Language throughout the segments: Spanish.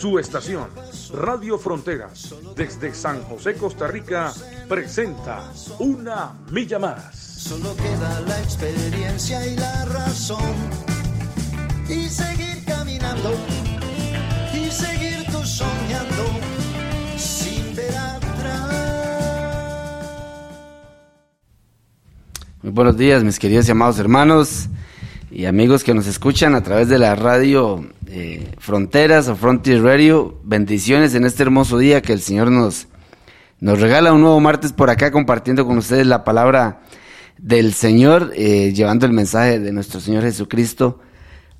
Su estación, Radio Fronteras, desde San José, Costa Rica, presenta Una Milla Más. Solo queda la experiencia y la razón. Y seguir caminando. Y seguir tú soñando. Sin ver atrás. Muy buenos días, mis queridos y amados hermanos y amigos que nos escuchan a través de la radio eh, Fronteras o Frontier Radio. Bendiciones en este hermoso día que el Señor nos, nos regala un nuevo martes por acá compartiendo con ustedes la palabra del Señor, eh, llevando el mensaje de nuestro Señor Jesucristo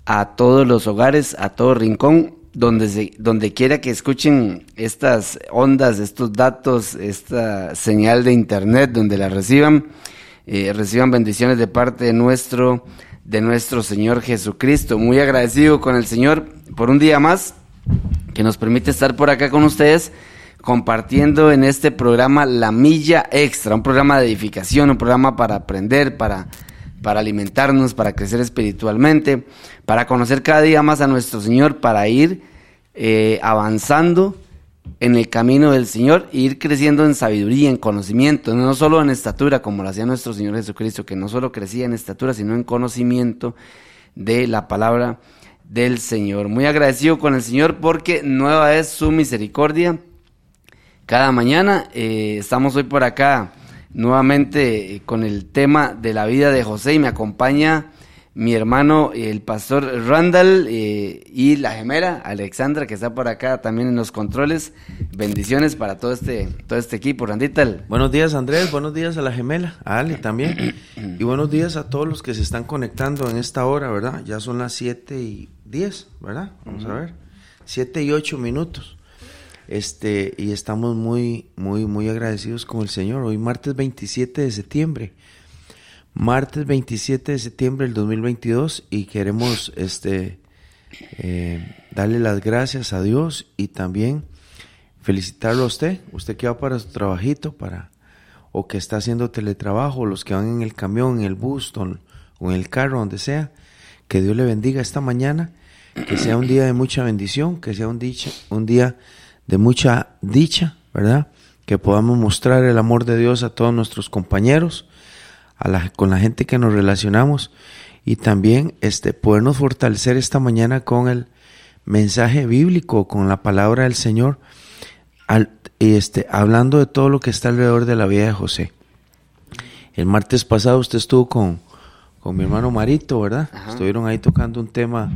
a todos los hogares, a todo rincón, donde, se, donde quiera que escuchen estas ondas, estos datos, esta señal de internet, donde la reciban, eh, reciban bendiciones de parte de nuestro de nuestro Señor Jesucristo. Muy agradecido con el Señor por un día más que nos permite estar por acá con ustedes compartiendo en este programa La Milla Extra, un programa de edificación, un programa para aprender, para, para alimentarnos, para crecer espiritualmente, para conocer cada día más a nuestro Señor, para ir eh, avanzando en el camino del Señor e ir creciendo en sabiduría, en conocimiento, no solo en estatura, como lo hacía nuestro Señor Jesucristo, que no solo crecía en estatura, sino en conocimiento de la palabra del Señor. Muy agradecido con el Señor porque nueva es su misericordia. Cada mañana eh, estamos hoy por acá nuevamente eh, con el tema de la vida de José y me acompaña mi hermano, el pastor Randall eh, y la gemela Alexandra, que está por acá también en los controles. Bendiciones para todo este, todo este equipo, Randita. Buenos días, Andrés. Buenos días a la gemela, a Ale también. Y buenos días a todos los que se están conectando en esta hora, ¿verdad? Ya son las 7 y 10, ¿verdad? Vamos a ver. 7 y 8 minutos. Este, y estamos muy, muy, muy agradecidos con el Señor. Hoy, martes 27 de septiembre martes 27 de septiembre del 2022 y queremos este, eh, darle las gracias a Dios y también felicitarlo a usted, usted que va para su trabajito, para, o que está haciendo teletrabajo, los que van en el camión, en el bus o en el carro, donde sea, que Dios le bendiga esta mañana, que sea un día de mucha bendición, que sea un, dicha, un día de mucha dicha, ¿verdad? Que podamos mostrar el amor de Dios a todos nuestros compañeros, con la gente que nos relacionamos y también este, podernos fortalecer esta mañana con el mensaje bíblico, con la palabra del Señor, al, este, hablando de todo lo que está alrededor de la vida de José. El martes pasado usted estuvo con, con mi hermano Marito, ¿verdad? Estuvieron ahí tocando un tema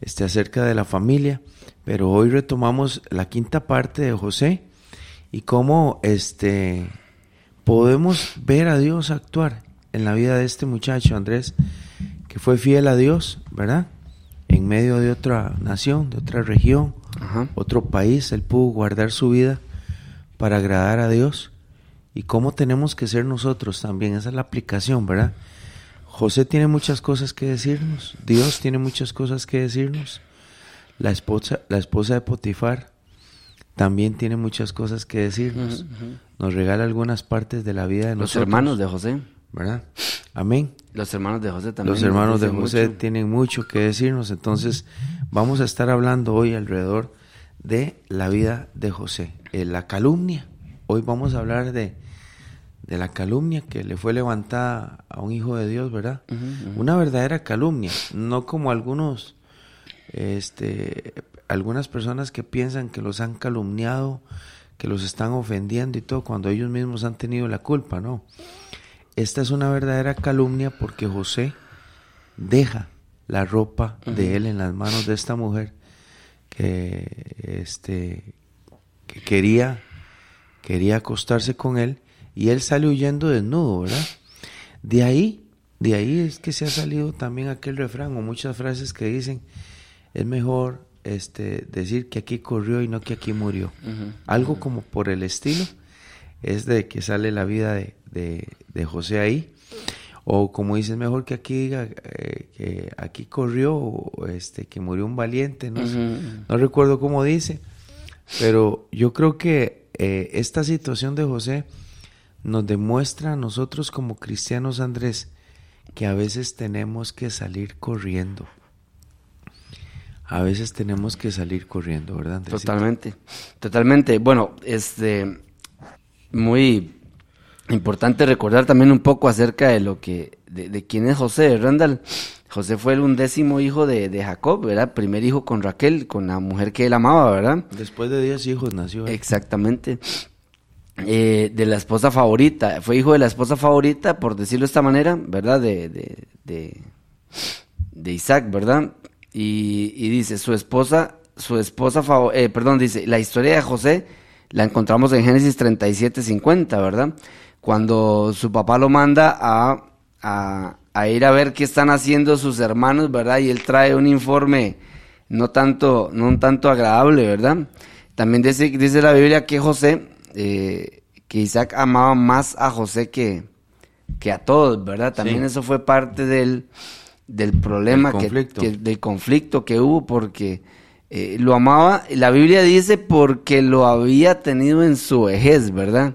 este, acerca de la familia, pero hoy retomamos la quinta parte de José y cómo este, podemos ver a Dios actuar en la vida de este muchacho, Andrés, que fue fiel a Dios, ¿verdad? En medio de otra nación, de otra región, otro país, él pudo guardar su vida para agradar a Dios. Y cómo tenemos que ser nosotros también, esa es la aplicación, ¿verdad? José tiene muchas cosas que decirnos, Dios tiene muchas cosas que decirnos. La esposa, la esposa de Potifar también tiene muchas cosas que decirnos. Nos regala algunas partes de la vida de Los hermanos de José. ¿Verdad? Amén. Los hermanos de José también. Los hermanos de José tienen mucho que decirnos, entonces vamos a estar hablando hoy alrededor de la vida de José, eh, la calumnia. Hoy vamos a hablar de, de la calumnia que le fue levantada a un hijo de Dios, ¿verdad? Una verdadera calumnia, no como algunos, este, algunas personas que piensan que los han calumniado, que los están ofendiendo y todo, cuando ellos mismos han tenido la culpa, ¿no? Esta es una verdadera calumnia porque José deja la ropa de él en las manos de esta mujer que, este, que quería, quería acostarse con él y él sale huyendo desnudo, ¿verdad? De ahí, de ahí es que se ha salido también aquel refrán o muchas frases que dicen es mejor este, decir que aquí corrió y no que aquí murió. Algo como por el estilo es de que sale la vida de, de, de José ahí. O como dices, mejor que aquí diga eh, que aquí corrió, o este, que murió un valiente, no recuerdo cómo dice. Pero yo creo que eh, esta situación de José nos demuestra a nosotros como cristianos, Andrés, que a veces tenemos que salir corriendo. A veces tenemos que salir corriendo, ¿verdad? Andrés? Totalmente, totalmente. Bueno, este, muy importante recordar también un poco acerca de lo que, de, de quién es José, Randall. José fue el undécimo hijo de, de Jacob, ¿verdad? Primer hijo con Raquel, con la mujer que él amaba, ¿verdad? Después de 10 hijos nació. Exactamente. Eh, de la esposa favorita. Fue hijo de la esposa favorita, por decirlo de esta manera, ¿verdad? De, de, de, de Isaac, ¿verdad? Y, y dice, su esposa, su esposa favorita, perdón, dice, la historia de José la encontramos en Génesis 37, 50, ¿verdad? Cuando su papá lo manda a, a, a ir a ver qué están haciendo sus hermanos, ¿verdad? Y él trae un informe no tanto, no un tanto agradable, ¿verdad? También dice, dice la Biblia que José, eh, que Isaac amaba más a José que, que a todos, ¿verdad? También Sí. eso fue parte del, del problema, que- del conflicto que hubo, porque eh, lo amaba, la Biblia dice porque lo había tenido en su vejez, ¿verdad?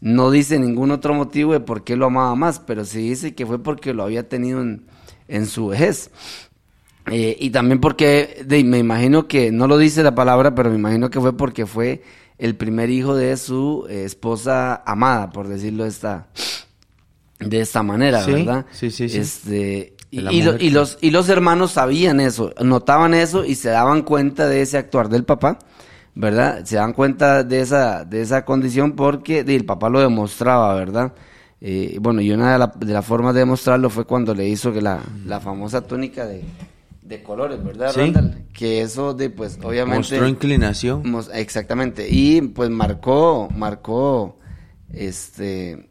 No dice ningún otro motivo de por qué lo amaba más, pero sí dice que fue porque lo había tenido en, en su vejez. Eh, y también porque, de- me imagino que, no lo dice la palabra, pero me imagino que fue porque fue el primer hijo de su eh, esposa amada, por decirlo de esta, de esta manera, Sí, ¿verdad? sí, sí, sí. Este, y, lo- y los, y los hermanos sabían eso, notaban eso y se daban cuenta de ese actuar del papá, ¿verdad? Se dan cuenta de esa, de esa condición porque el papá lo demostraba, ¿verdad? Eh, bueno, y una de, la- de las formas de demostrarlo fue cuando le hizo que la, la famosa túnica de, de colores, ¿verdad, Sí. Randall? Que eso de, pues, obviamente... Mostró inclinación. Mos- Exactamente. Y pues marcó, marcó, este,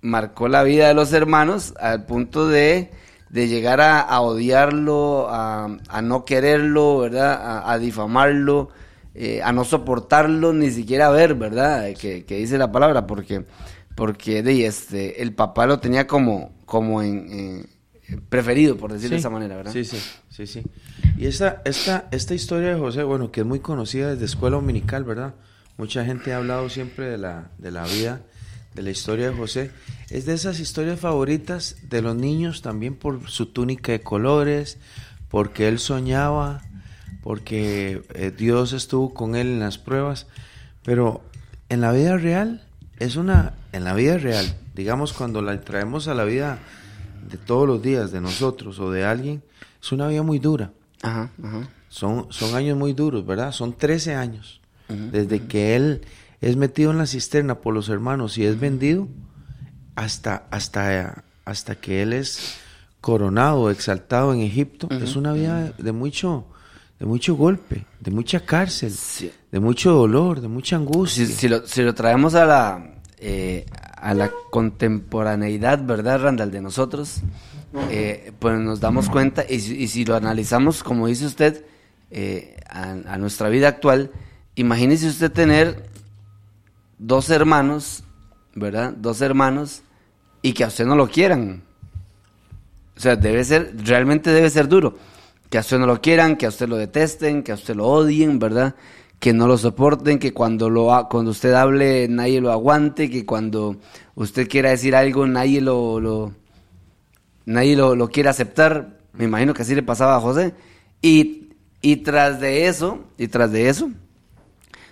marcó la vida de los hermanos al punto de, de llegar a, a odiarlo, a, a no quererlo, ¿verdad? A, a difamarlo, eh, a no soportarlo, ni siquiera ver, ¿verdad? Que, que dice la palabra, porque, porque de, este, el papá lo tenía como, como en, en- preferido, por decirlo de esa manera, ¿verdad? Sí, sí, sí, sí. Y esta, esta, esta historia de José, bueno, que es muy conocida desde escuela dominical, ¿verdad? Mucha gente ha hablado siempre de la, de la vida, de la historia de José. Es de esas historias favoritas de los niños también por su túnica de colores, porque él soñaba, porque eh, Dios estuvo con él en las pruebas. Pero en la vida real, es una, en la vida real, digamos cuando la traemos a la vida de todos los días de nosotros o de alguien, es una vida muy dura. Ajá, ajá. Son, son años muy duros, ¿verdad? Son 13 años. Desde que él es metido en la cisterna por los hermanos y es vendido hasta, hasta, hasta que él es coronado, exaltado en Egipto. Es una vida de mucho, de mucho golpe, de mucha cárcel, Sí. de mucho dolor, de mucha angustia. Si, si lo, si lo traemos a la, eh, a la contemporaneidad, ¿verdad, Randall, de nosotros? eh, pues nos damos cuenta, y si, y si lo analizamos, como dice usted, eh, a, a nuestra vida actual, imagínese usted tener dos hermanos, ¿verdad? Dos hermanos, y que a usted no lo quieran. O sea, debe ser, realmente debe ser duro. Que a usted no lo quieran, que a usted lo detesten, que a usted lo odien, ¿verdad? Que no lo soporten, que cuando, lo, cuando usted hable nadie lo aguante, que cuando usted quiera decir algo nadie lo, nadie lo, lo quiere aceptar. Me imagino que así le pasaba a José. Y, y tras de eso, y tras de eso,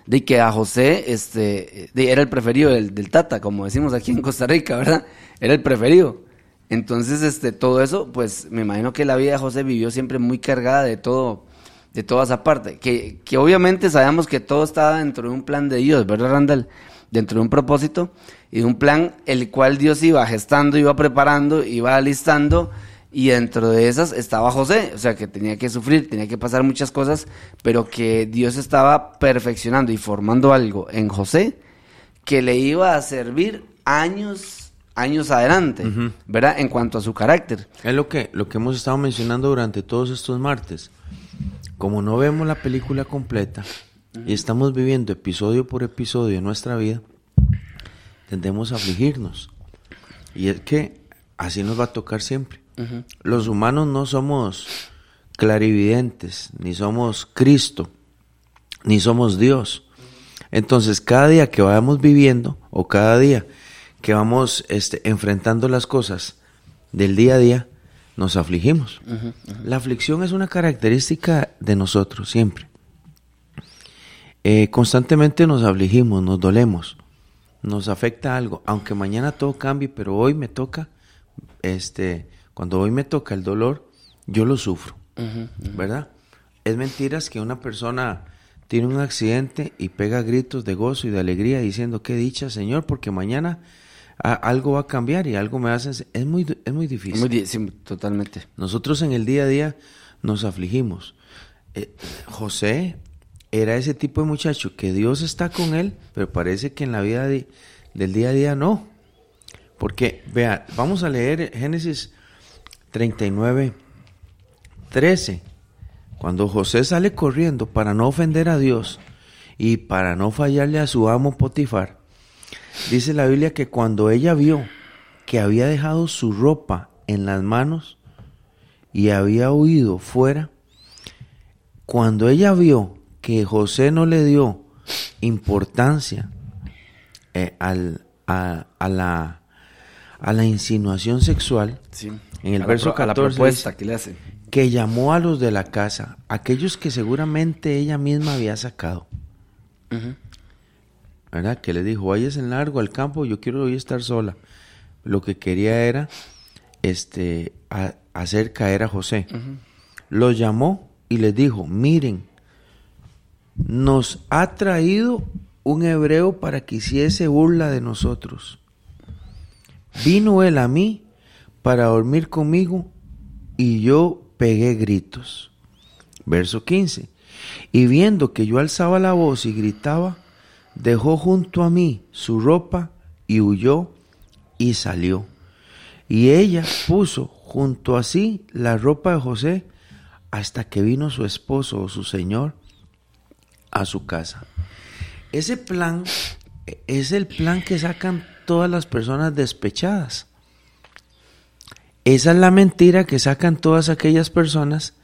de que a José este de- era el preferido del, del Tata, como decimos aquí en Costa Rica, ¿verdad? Era el preferido. Entonces, este, todo eso, pues me imagino que la vida de José vivió siempre muy cargada de todo, de toda esa parte. Que, que obviamente sabemos que todo estaba dentro de un plan de Dios, ¿verdad, Randall? Dentro de un propósito y de un plan el cual Dios iba gestando, iba preparando, iba alistando. Y dentro de esas estaba José, o sea que tenía que sufrir, tenía que pasar muchas cosas, pero que Dios estaba perfeccionando y formando algo en José que le iba a servir años, años adelante, Ujú. ¿verdad? En cuanto a su carácter. Es lo que, lo que hemos estado mencionando durante todos estos martes. Como no vemos la película completa y estamos viviendo episodio por episodio en nuestra vida, tendemos a afligirnos. Y es que así nos va a tocar siempre. Los humanos no somos clarividentes, ni somos Cristo, ni somos Dios. Entonces, cada día que vamos viviendo, o cada día que vamos este, enfrentando las cosas del día a día, nos afligimos. La aflicción es una característica de nosotros, siempre. Eh, constantemente nos afligimos, nos dolemos, nos afecta algo, aunque mañana todo cambie, pero hoy me toca, este, cuando hoy me toca el dolor, yo lo sufro, ¿verdad? Es mentiras que una persona tiene un accidente y pega gritos de gozo y de alegría diciendo, qué dicha, Señor, porque mañana algo va a cambiar y algo me hace... Es muy, es muy difícil. Muy sí, totalmente. Nosotros en el día a día nos afligimos. Eh, José era ese tipo de muchacho que Dios está con él, pero parece que en la vida del día a día no. Porque, vea, vamos a leer Génesis 39, 13. Cuando José sale corriendo para no ofender a Dios y para no fallarle a su amo Potifar, Dice la Biblia que cuando ella vio que había dejado su ropa en las manos y había huido fuera, cuando ella vio que José no le dio importancia eh, a la insinuación sexual, en el verso 14, que le hace. que llamó a los de la casa, aquellos que seguramente ella misma había sacado. ¿verdad? Que le dijo, vayas en largo al campo, yo quiero hoy estar sola. Lo que quería era este, hacer caer a José. Lo llamó y le dijo, miren, nos ha traído un hebreo para que hiciese burla de nosotros. Vino él a mí para dormir conmigo y yo pegué gritos. Verso 15. Y viendo que yo alzaba la voz y gritaba, dejó junto a mí su ropa y huyó y salió. Y ella puso junto a sí la ropa de José hasta que vino su esposo o su señor a su casa. Ese plan es el plan que sacan todas las personas despechadas. Esa es la mentira que sacan todas aquellas personas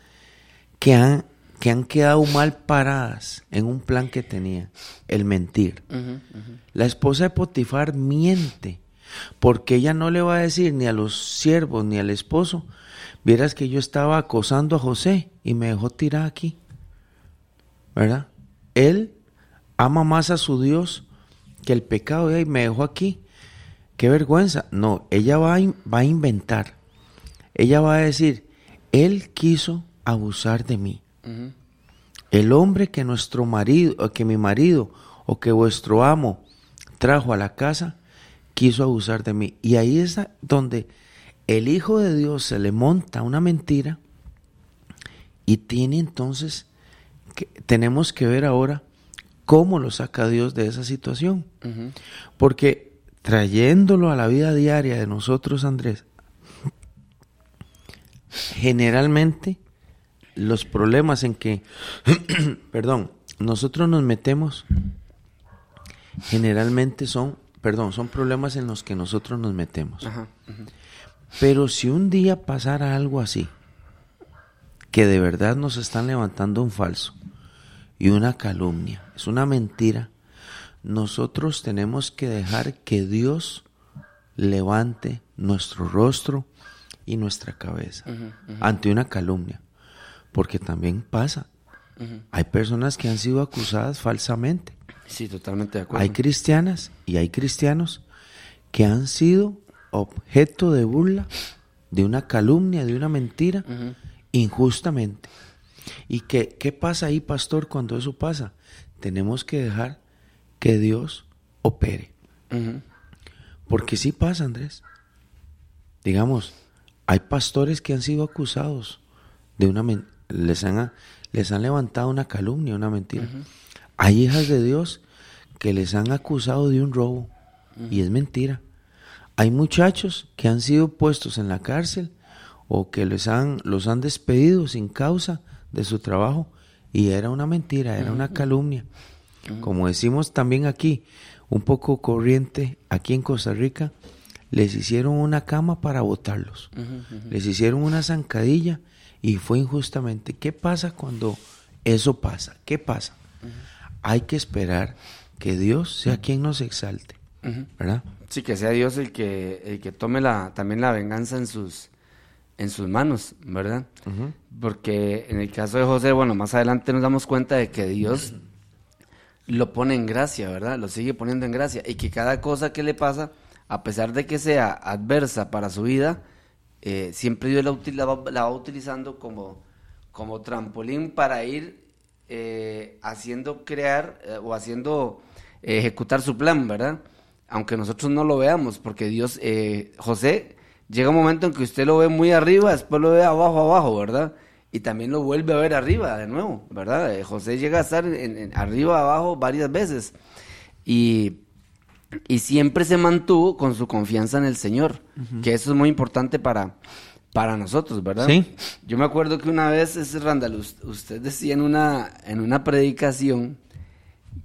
que han que han quedado mal paradas en un plan que tenía, el mentir. La esposa de Potifar miente, porque ella no le va a decir ni a los siervos ni al esposo, vieras que yo estaba acosando a José y me dejó tirar aquí. ¿Verdad? Él ama más a su Dios que el pecado y me dejó aquí. Qué vergüenza. No, ella va a, va a inventar. Ella va a decir, él quiso abusar de mí. El hombre que nuestro marido, que mi marido o que vuestro amo trajo a la casa, quiso abusar de mí. Y ahí es donde el Hijo de Dios se le monta una mentira y tiene entonces, que, tenemos que ver ahora cómo lo saca Dios de esa situación. Porque trayéndolo a la vida diaria de nosotros, Andrés, generalmente los problemas en que, perdón, nosotros nos metemos generalmente son, perdón, son problemas en los que nosotros nos metemos. Pero si un día pasara algo así, que de verdad nos están levantando un falso y una calumnia, es una mentira, nosotros tenemos que dejar que Dios levante nuestro rostro y nuestra cabeza ante una calumnia porque también pasa. Hay personas que han sido acusadas falsamente. Sí, totalmente de acuerdo. Hay cristianas y hay cristianos que han sido objeto de burla, de una calumnia, de una mentira, injustamente. ¿Y qué, qué pasa ahí, pastor, cuando eso pasa? Tenemos que dejar que Dios opere. Porque sí pasa, Andrés. Digamos, hay pastores que han sido acusados de una, les han, les han levantado una calumnia, una mentira. Hay hijas de Dios que les han acusado de un robo y es mentira. Hay muchachos que han sido puestos en la cárcel o que les han, los han despedido sin causa de su trabajo y era una mentira, era una calumnia. Como decimos también aquí, un poco corriente aquí en Costa Rica, les hicieron una cama para botarlos. Les hicieron una zancadilla y fue injustamente. ¿Qué pasa cuando eso pasa? ¿Qué pasa? Hay que esperar que Dios sea quien nos exalte, ¿verdad? Sí, que sea Dios el que, el que tome la, también la venganza en sus, en sus manos, ¿verdad? Porque en el caso de José, bueno, más adelante nos damos cuenta de que Dios lo pone en gracia, ¿verdad? Lo sigue poniendo en gracia. Y que cada cosa que le pasa, a pesar de que sea adversa para su vida, eh, siempre Dios la, va, utilizando como, como trampolín para ir eh, haciendo crear eh, o haciendo ejecutar su plan, ¿verdad? Aunque nosotros no lo veamos, porque Dios, José, llega un momento en que usted lo ve muy arriba, después lo ve abajo, abajo, ¿verdad? y también lo vuelve a ver arriba de nuevo, ¿verdad? José llega a estar en, arriba, abajo varias veces y, y, siempre se mantuvo con su confianza en el Señor, que eso es muy importante para, para nosotros, ¿verdad? Sí. Yo me acuerdo que una vez, ese Randall, usted decía en una, en una predicación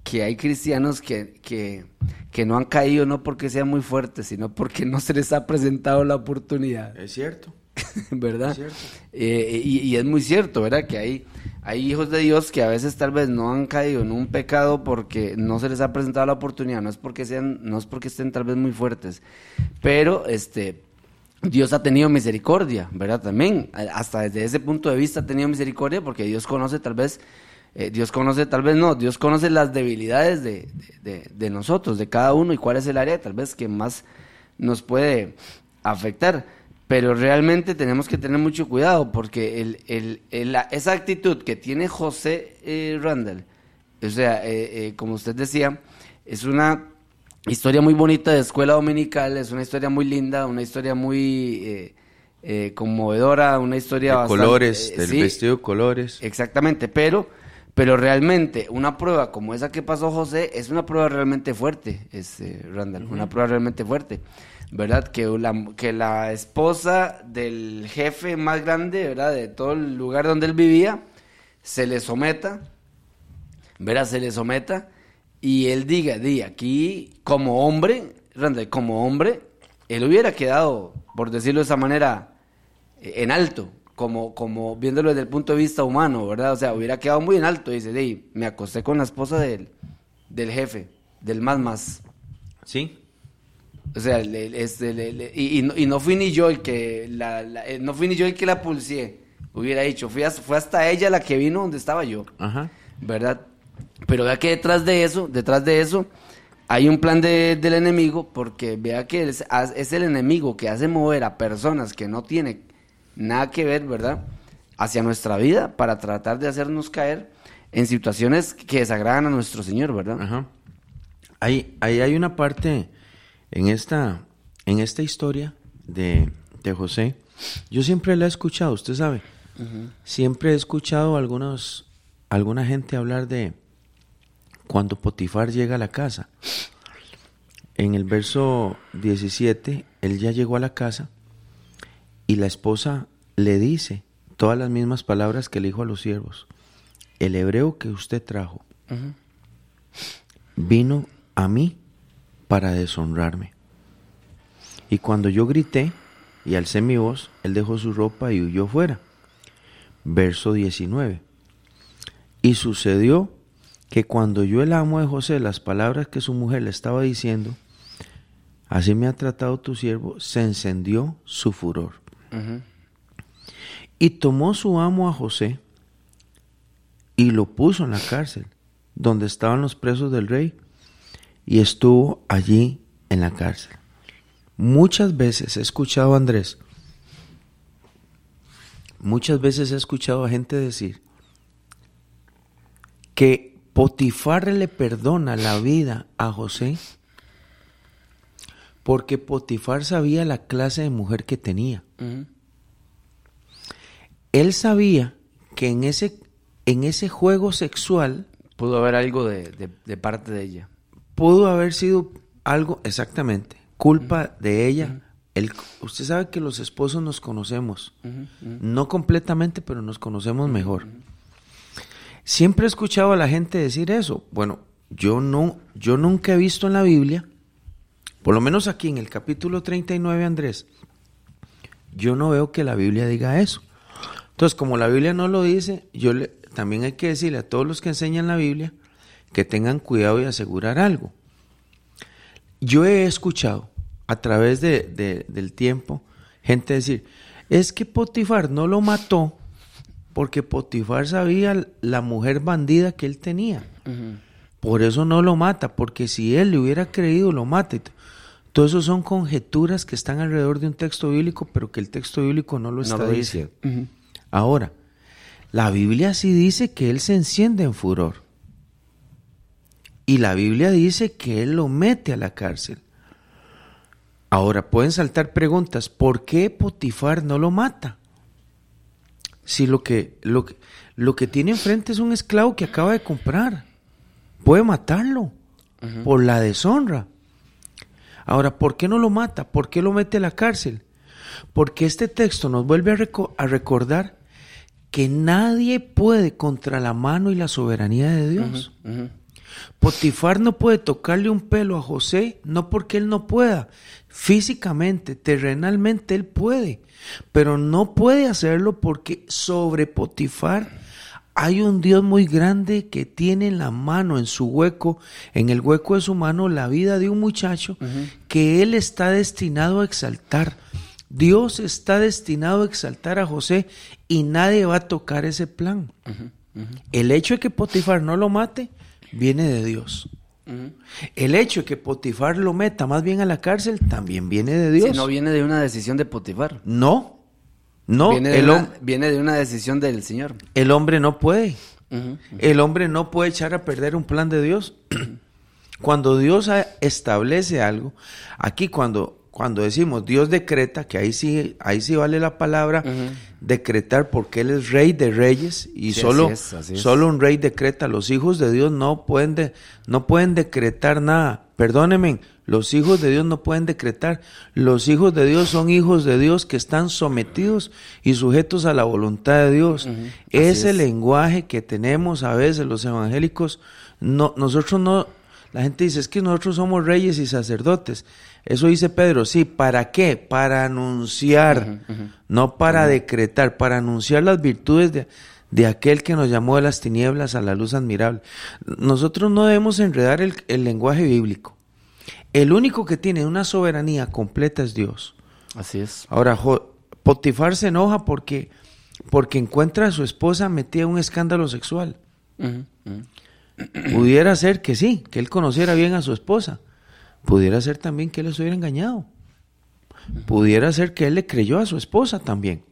que hay cristianos que, que, que no han caído no porque sean muy fuertes, sino porque no se les ha presentado la oportunidad. Es cierto. ¿verdad? Eh, y, es muy cierto, ¿verdad? Que hay, hay hijos de Dios que a veces tal vez no han caído en un pecado porque no se les ha presentado la oportunidad, no es porque sean, no es porque estén tal vez muy fuertes, pero este Dios ha tenido misericordia, ¿verdad? También, hasta desde ese punto de vista ha tenido misericordia porque Dios conoce tal vez, eh, Dios conoce tal vez no, Dios conoce las debilidades de, de nosotros, de cada uno y cuál es el área tal vez que más nos puede afectar. Pero realmente tenemos que tener mucho cuidado porque el, el, esa actitud que tiene José eh, Randall, o sea, eh, eh, como usted decía, es una historia muy bonita de escuela dominical, es una historia muy linda, una historia muy conmovedora, una historia de colores, del vestido de colores. Exactamente, pero pero realmente una prueba como esa que pasó José es una prueba realmente fuerte, este Randall, una prueba realmente fuerte. ¿Verdad? Que la, que la esposa del jefe más grande, ¿verdad? De todo el lugar donde él vivía, se le someta, ¿verdad? Se le someta y él diga, di, aquí como hombre, como hombre, él hubiera quedado, por decirlo de esa manera, en alto, como, como viéndolo desde el punto de vista humano, ¿verdad? O sea, hubiera quedado muy en alto. Dice, di, me acosté con la esposa del, del jefe, del más más. Sí. O sea, este, y, no, fui ni yo el que la, eh, no fui ni yo el que la pulsé, hubiera dicho, fui fue hasta ella la que vino donde estaba yo, Ajá. ¿verdad? Pero vea que detrás de eso, detrás de eso, hay un plan del enemigo, porque vea que es, es, el enemigo que hace mover a personas que no tienen nada que ver, ¿verdad? Hacia nuestra vida para tratar de hacernos caer en situaciones que desagradan a nuestro Señor, ¿verdad? Ajá. Ahí, ahí hay una parte en esta, en esta historia de, de José, yo siempre la he escuchado, usted sabe. Siempre he escuchado a algunos, alguna gente hablar de cuando Potifar llega a la casa. En el verso 17, él ya llegó a la casa y la esposa le dice todas las mismas palabras que le dijo a los siervos. El hebreo que usted trajo vino a mí para deshonrarme. Y cuando yo grité y alcé mi voz, él dejó su ropa y huyó fuera. Verso 19. Y sucedió que cuando yo el amo de José las palabras que su mujer le estaba diciendo, así me ha tratado tu siervo, se encendió su furor. Y tomó su amo a José y lo puso en la cárcel, donde estaban los presos del rey, y estuvo allí en la cárcel. Muchas veces he escuchado a Andrés, muchas veces he escuchado a gente decir que Potifar le perdona la vida a José porque Potifar sabía la clase de mujer que tenía. Él sabía que en ese, en ese juego sexual... Pudo haber algo de parte de ella pudo haber sido algo, exactamente, culpa de ella. El, usted sabe que los esposos nos conocemos, no completamente, pero nos conocemos mejor. Siempre he escuchado a la gente decir eso. Bueno, yo no, yo nunca he visto en la Biblia, por lo menos aquí en el capítulo 39, Andrés, yo no veo que la Biblia diga eso. Entonces, como la Biblia no lo dice, yo le, también hay que decirle a todos los que enseñan la Biblia que tengan cuidado y asegurar algo. Yo he escuchado a través de, del tiempo gente decir, es que Potifar no lo mató porque Potifar sabía la mujer bandida que él tenía. Por eso no lo mata, porque si él le hubiera creído, lo mata. Todo eso son conjeturas que están alrededor de un texto bíblico, pero que el texto bíblico no lo está diciendo. Ahora, la Biblia sí dice que él se enciende en furor. Y la Biblia dice que él lo mete a la cárcel. Ahora pueden saltar preguntas, ¿por qué Potifar no lo mata? Si lo que, lo que, lo que tiene enfrente es un esclavo que acaba de comprar, puede matarlo por la deshonra. Ahora, ¿por qué no lo mata? ¿Por qué lo mete a la cárcel? Porque este texto nos vuelve a, recordar que nadie puede contra la mano y la soberanía de Dios. Potifar no puede tocarle un pelo a José, no porque él no pueda. Físicamente, terrenalmente él puede, pero no puede hacerlo porque sobre Potifar hay un Dios muy grande que tiene en la mano, en su hueco, en el hueco de su mano, la vida de un muchacho que él está destinado a exaltar. Dios está destinado a exaltar a José y nadie va a tocar ese plan. El hecho de que Potifar no lo mate viene de Dios. El hecho de que Potifar lo meta más bien a la cárcel también viene de Dios. no viene de una decisión de Potifar. No, no. Viene de, una, viene de una decisión del Señor. El hombre no puede. El hombre no puede echar a perder un plan de Dios. Cuando Dios establece algo, aquí cuando cuando decimos Dios decreta, que ahí sí, ahí sí vale la palabra decretar porque Él es rey de reyes y solo, solo un rey decreta. Los hijos de Dios no pueden, no pueden decretar nada. Perdónenme, los hijos de Dios no pueden decretar. Los hijos de Dios son hijos de Dios que están sometidos y sujetos a la voluntad de Dios. Ese lenguaje que tenemos a veces los evangélicos, no, nosotros no, la gente dice, es que nosotros somos reyes y sacerdotes. Eso dice Pedro, sí, ¿para qué? Para anunciar, no para decretar, para anunciar las virtudes de, de, aquel que nos llamó de las tinieblas a la luz admirable. Nosotros no debemos enredar el, el lenguaje bíblico. El único que tiene una soberanía completa es Dios. Así es. Ahora, Potifar se enoja porque, porque encuentra a su esposa metida en un escándalo sexual. Pudiera ser que sí, que él conociera bien a su esposa Pudiera ser también que él les hubiera engañado. Pudiera ser que él le creyó a su esposa también.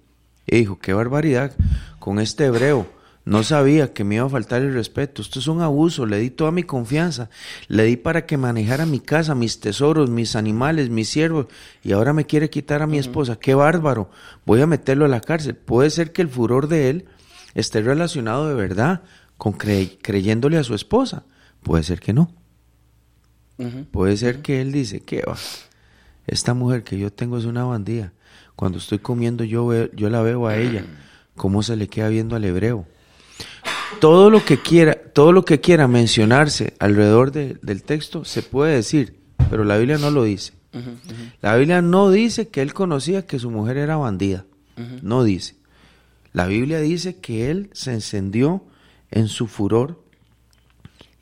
Y dijo, qué barbaridad con este hebreo. No sabía que me iba a faltar el respeto. Esto es un abuso. Le di toda mi confianza. Le di para que manejara mi casa, mis tesoros, mis animales, mis siervos. Y ahora me quiere quitar a mi esposa. Qué bárbaro. Voy a meterlo a la cárcel. Puede ser que el furor de él esté relacionado de verdad con creyéndole a su esposa. Puede ser que no. Puede ser que él dice, que va? Esta mujer que yo tengo es una bandida. Cuando estoy comiendo yo, yo la veo a ella, cómo se le queda viendo al hebreo. Todo lo que quiera, todo lo que quiera mencionarse alrededor del texto se puede decir, pero la Biblia no lo dice. La Biblia no dice que él conocía que su mujer era bandida. No dice. La Biblia dice que él se encendió en su furor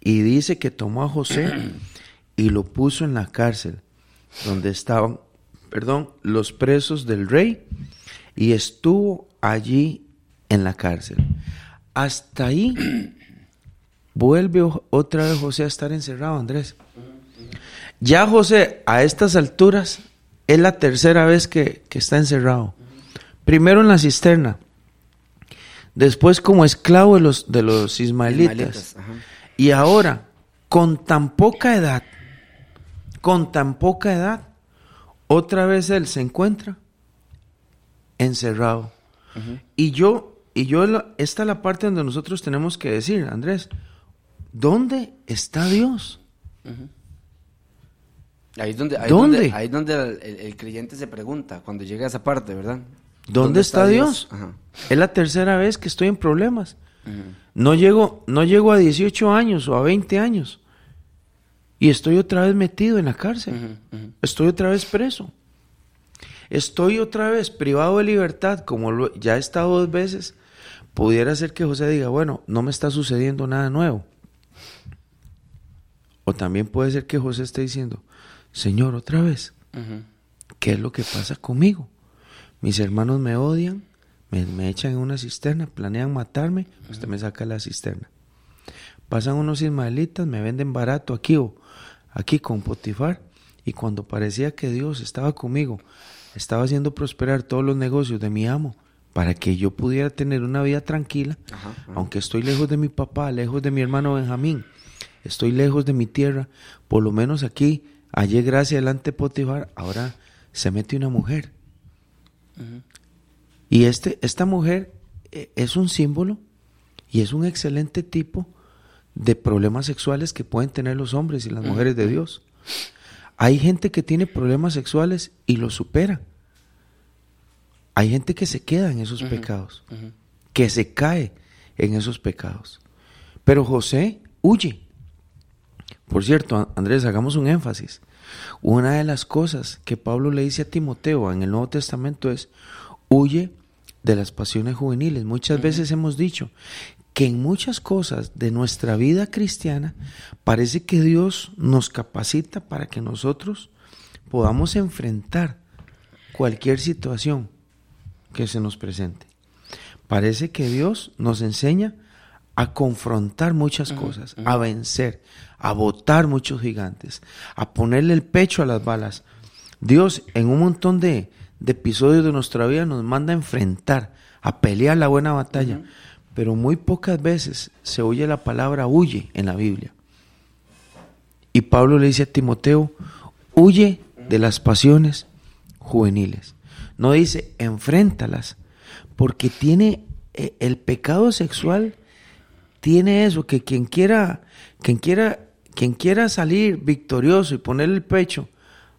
y dice que tomó a José y lo puso en la cárcel donde estaban, perdón, los presos del rey y estuvo allí en la cárcel. Hasta ahí vuelve otra vez José a estar encerrado, Andrés. Ya José a estas alturas es la tercera vez que, está encerrado. Primero en la cisterna, después como esclavo de los, de los ismaelitas. y ahora, con tan poca edad, con tan poca edad, otra vez él se encuentra encerrado. Y yo, y yo, esta es la parte donde nosotros tenemos que decir, Andrés, ¿dónde está Dios? Ahí es donde, ahí ¿Dónde? ahí donde el, creyente se pregunta cuando llega a esa parte, ¿verdad? ¿Dónde, está, Dios? Es la tercera vez que estoy en problemas. No llego, no llego a 18 años o a 20 años y estoy otra vez metido en la cárcel. Estoy otra vez preso. Estoy otra vez privado de libertad, como ya he estado dos veces. Pudiera ser que José diga, bueno, no me está sucediendo nada nuevo. O también puede ser que José esté diciendo, Señor, otra vez, ¿qué es lo que pasa conmigo? Mis hermanos me odian, me, echan en una cisterna, planean matarme, usted me saca la cisterna. Pasan unos ismaelitas, me venden barato aquí o aquí con Potifar, y cuando parecía que Dios estaba conmigo, estaba haciendo prosperar todos los negocios de mi amo, para que yo pudiera tener una vida tranquila, aunque estoy lejos de mi papá, lejos de mi hermano Benjamín, estoy lejos de mi tierra, por lo menos aquí, hallé gracia delante de Potifar, ahora se mete una mujer. Y este, esta mujer eh, es un símbolo y es un excelente tipo de problemas sexuales que pueden tener los hombres y las mujeres de Dios. Hay gente que tiene problemas sexuales y los supera. Hay gente que se queda en esos pecados, que se cae en esos pecados. Pero José huye. Por cierto, Andrés, hagamos un énfasis. Una de las cosas que Pablo le dice a Timoteo en el Nuevo Testamento es, huye de las pasiones juveniles. Muchas veces hemos dicho que en muchas cosas de nuestra vida cristiana parece que Dios nos capacita para que nosotros podamos enfrentar cualquier situación que se nos presente. Parece que Dios nos enseña a confrontar muchas cosas, a vencer, a botar muchos gigantes, a ponerle el pecho a las balas. Dios en un montón de, episodios de nuestra vida nos manda a enfrentar, a pelear la buena batalla pero muy pocas veces se oye la palabra huye en la Biblia. Y Pablo le dice a Timoteo, huye de las pasiones juveniles. No dice enfréntalas, porque tiene eh, el pecado sexual tiene eso que quien quiera quien quiera quien quiera salir victorioso y poner el pecho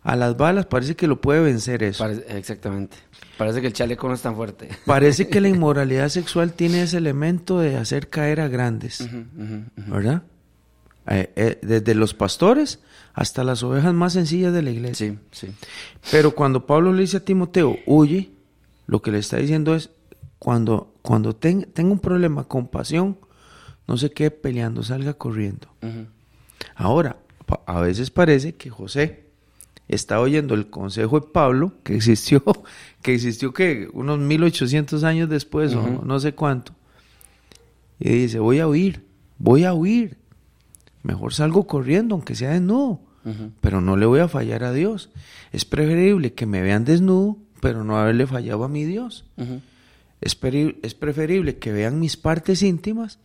a las balas parece que lo puede vencer eso. exactamente. Parece que el chaleco no es tan fuerte. Parece que la inmoralidad sexual tiene ese elemento de hacer caer a grandes, ¿verdad? Eh, eh, desde los pastores hasta las ovejas más sencillas de la iglesia. Sí, sí. Pero cuando Pablo le dice a Timoteo, huye, lo que le está diciendo es, cuando, cuando tenga un problema con pasión, no se quede peleando, salga corriendo. Ahora, a veces parece que José está oyendo el consejo de Pablo, que existió, que existió que unos 1800 años después, o no sé cuánto, y dice, voy a huir, voy a huir, mejor salgo corriendo, aunque sea desnudo, pero no le voy a fallar a Dios. Es preferible que me vean desnudo, pero no haberle fallado a mi Dios. es, es preferible que vean mis partes íntimas,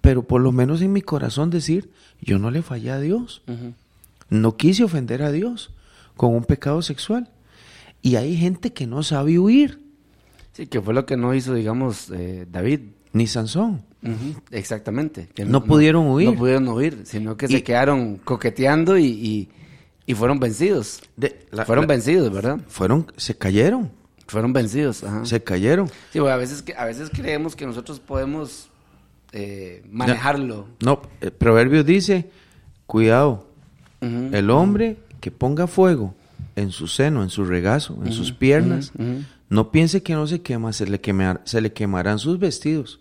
pero por lo menos en mi corazón decir, yo no le fallé a Dios. No quise ofender a Dios con un pecado sexual. Y hay gente que no sabe huir. Sí, que fue lo que no hizo, digamos, eh, David. Ni Sansón. exactamente. Que no, pudieron huir. No pudieron huir, sino que se quedaron coqueteando y, y, fueron vencidos. fueron vencidos, ¿verdad? Fueron, se cayeron. Fueron vencidos, Se cayeron. Sí, a veces, a veces creemos que nosotros podemos eh, manejarlo. No, el proverbio dice, cuidado, el hombre que ponga fuego en su seno, en su regazo, en sus piernas, no piense que no se quema, se le, se le quemarán sus vestidos.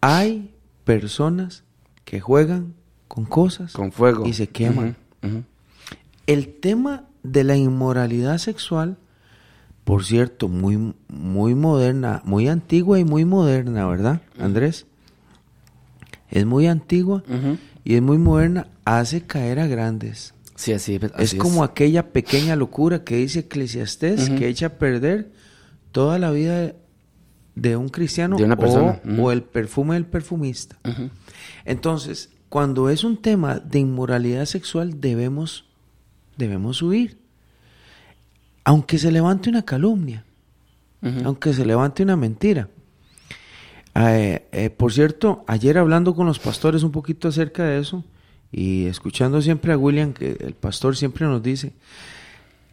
Hay personas que juegan con cosas con fuego. y se queman. El tema de la inmoralidad sexual, por cierto, muy, muy moderna, muy antigua y muy moderna, ¿verdad, Andrés? Es muy antigua y es muy moderna, hace caer a grandes es como aquella pequeña locura que dice Eclesiastés, que echa a perder toda la vida de un cristiano una persona. O, el perfume del perfumista. Entonces, cuando es un tema de inmoralidad sexual, debemos, debemos huir. Aunque se levante una calumnia, aunque se levante una mentira. Eh, eh, por cierto, ayer hablando con los pastores un poquito acerca de eso, y escuchando siempre a William, que el pastor siempre nos dice,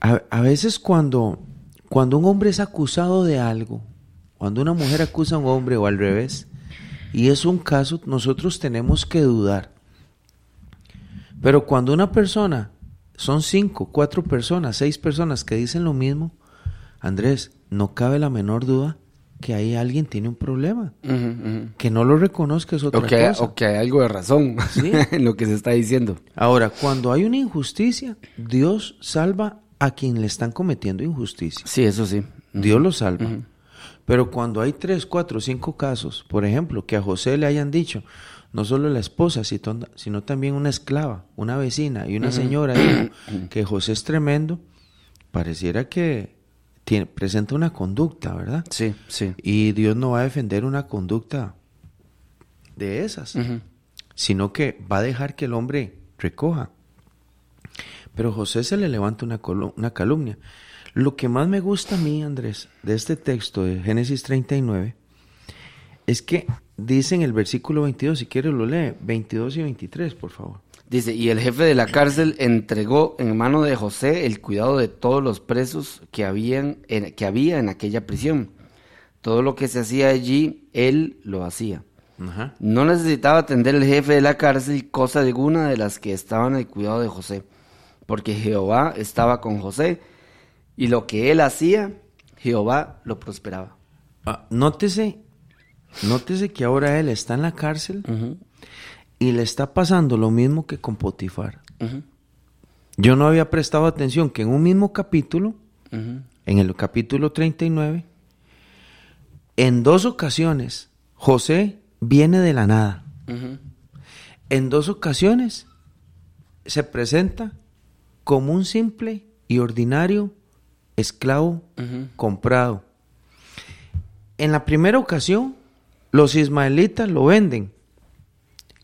a, veces cuando, cuando un hombre es acusado de algo, cuando una mujer acusa a un hombre o al revés, y es un caso, nosotros tenemos que dudar. Pero cuando una persona, son cinco, cuatro personas, seis personas que dicen lo mismo, Andrés, no cabe la menor duda que ahí alguien tiene un problema. Que no lo reconozca es otra O, que hay, cosa. o que hay algo de razón Sí. en lo que se está diciendo. Ahora, cuando hay una injusticia, Dios salva a quien le están cometiendo injusticia. Sí, eso sí. Dios lo salva. Pero cuando hay tres, cuatro, cinco casos, por ejemplo, que a José le hayan dicho, no solo la esposa, sino, sino también una esclava, una vecina y una señora, dijo que José es tremendo, pareciera que tiene, presenta una conducta, ¿verdad? Sí, sí. Y Dios no va a defender una conducta de esas, sino que va a dejar que el hombre recoja. Pero José se le levanta una, una calumnia. Lo que más me gusta a mí, Andrés, de este texto de Génesis 39, es que dice en el versículo 22, si quieres lo lee, 22 y 23, por favor. Dice, y el jefe de la cárcel entregó en mano de José el cuidado de todos los presos que, habían en, que había en aquella prisión. Todo lo que se hacía allí, él lo hacía. Ajá. No necesitaba atender el jefe de la cárcel cosa alguna de las que estaban al cuidado de José, porque Jehová estaba con José, y lo que él hacía, Jehová lo prosperaba. Ah, nótese, nótese que ahora él está en la cárcel y le está pasando lo mismo que con Potifar. Yo no había prestado atención que en un mismo capítulo, en el capítulo 39, en dos ocasiones José viene de la nada. En dos ocasiones se presenta como un simple y ordinario esclavo comprado. En la primera ocasión, los ismaelitas lo venden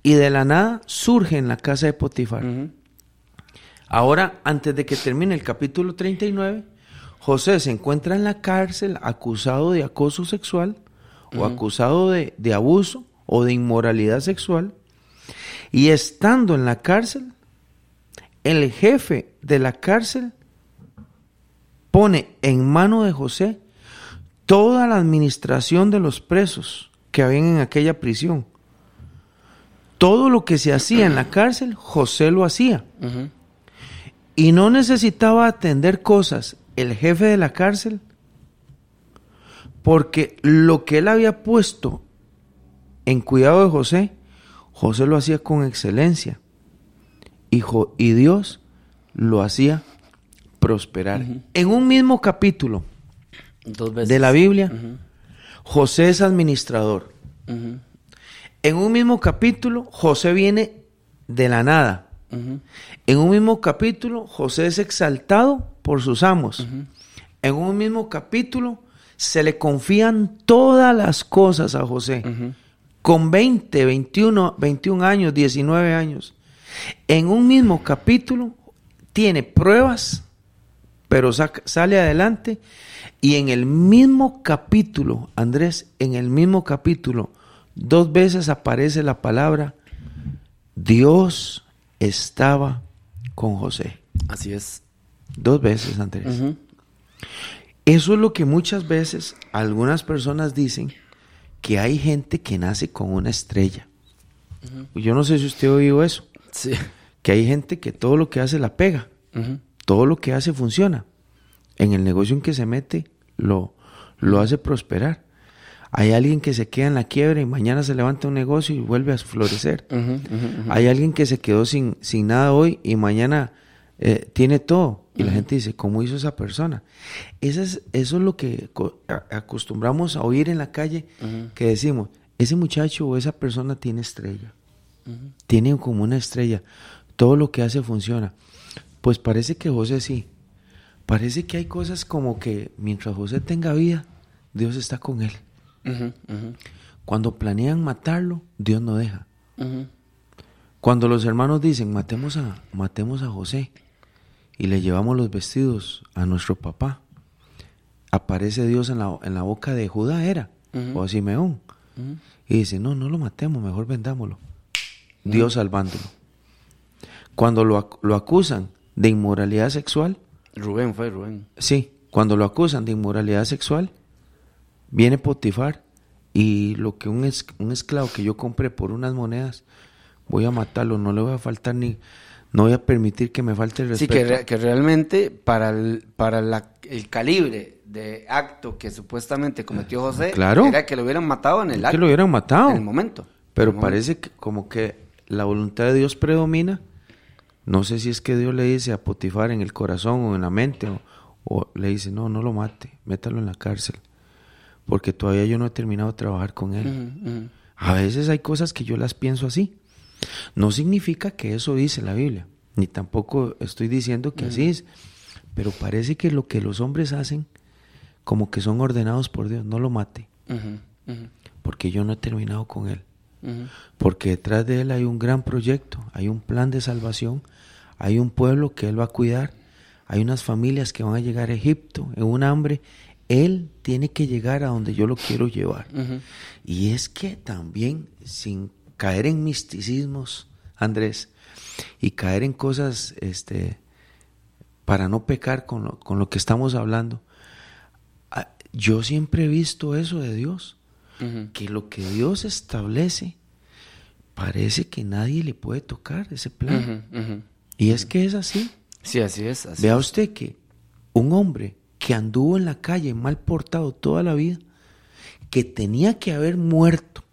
y de la nada surge en la casa de Potifar. Ahora, antes de que termine el capítulo 39, José se encuentra en la cárcel acusado de acoso sexual o acusado de, de abuso o de inmoralidad sexual. Y estando en la cárcel, el jefe de la cárcel pone en mano de José toda la administración de los presos que habían en aquella prisión. Todo lo que se hacía en la cárcel, José lo hacía. Y no necesitaba atender cosas el jefe de la cárcel, porque lo que él había puesto en cuidado de José, José lo hacía con excelencia. Y, y Dios lo hacía prosperar. En un mismo capítulo Dos veces. de la Biblia, José es administrador. ujú, En un mismo capítulo, José viene de la nada. En un mismo capítulo, José es exaltado por sus amos. En un mismo capítulo, se le confían todas las cosas a José. Con 20, 21, 21 años, 19 años. En un mismo capítulo, tiene pruebas, pero saca- sale adelante. Y en el mismo capítulo, Andrés, en el mismo capítulo, dos veces aparece la palabra, Dios estaba con José. Así es. Dos veces, Andrés. Eso es lo que muchas veces algunas personas dicen que hay gente que nace con una estrella. Yo no sé si usted ha oído eso, Sí. que hay gente que todo lo que hace la pega, todo lo que hace funciona. En el negocio en que se mete lo, lo hace prosperar. Hay alguien que se queda en la quiebra y mañana se levanta un negocio y vuelve a florecer. Hay alguien que se quedó sin, sin nada hoy y mañana eh, tiene todo. Y la gente dice, ¿cómo hizo esa persona? Eso es, eso es lo que acostumbramos a oír en la calle, que decimos, ese muchacho o esa persona tiene estrella. Tiene como una estrella. Todo lo que hace funciona. Pues parece que José sí. Parece que hay cosas como que mientras José tenga vida, Dios está con él. Cuando planean matarlo, Dios no deja. Cuando los hermanos dicen, matemos a, matemos a José y le llevamos los vestidos a nuestro papá, aparece Dios en la, en la boca de Judá, era, o a Simeón, y dice, no, no lo matemos, mejor vendámoslo. Dios salvándolo. Cuando lo, lo acusan de inmoralidad sexual, Rubén fue Rubén. sí, cuando lo acusan de inmoralidad sexual, viene Potifar y lo que un, es- un esclavo que yo compré por unas monedas, voy a matarlo, no le voy a faltar ni, no voy a permitir que me falte el Sí, respeto. que, re- que realmente para el, para la- el calibre de acto que supuestamente cometió José, Claro. era que lo hubieran matado en el que acto. lo hubieran matado. En el momento. En Pero el momento. parece que como que la voluntad de Dios predomina. No sé si es que Dios le dice a Potifar en el corazón o en la mente o, o le dice, no, no lo mate, métalo en la cárcel. Porque todavía yo no he terminado de trabajar con él. A veces hay cosas que yo las pienso así. No significa que eso dice la Biblia, ni tampoco estoy diciendo que así es, pero parece que lo que los hombres hacen, como que son ordenados por Dios, no lo mate, porque yo no he terminado con él. Porque detrás de él hay un gran proyecto, hay un plan de salvación, hay un pueblo que él va a cuidar, hay unas familias que van a llegar a Egipto en un hambre. Él tiene que llegar a donde yo lo quiero llevar. Y es que también, sin caer en misticismos, Andrés, y caer en cosas, este, para no pecar con lo, con lo que estamos hablando, ah, yo siempre he visto eso de Dios, que lo que Dios establece, parece que nadie le puede tocar ese plan. Y es que es así. Sí, así es. Así Vea usted que un hombre que anduvo en la calle mal portado toda la vida, que tenía que haber muerto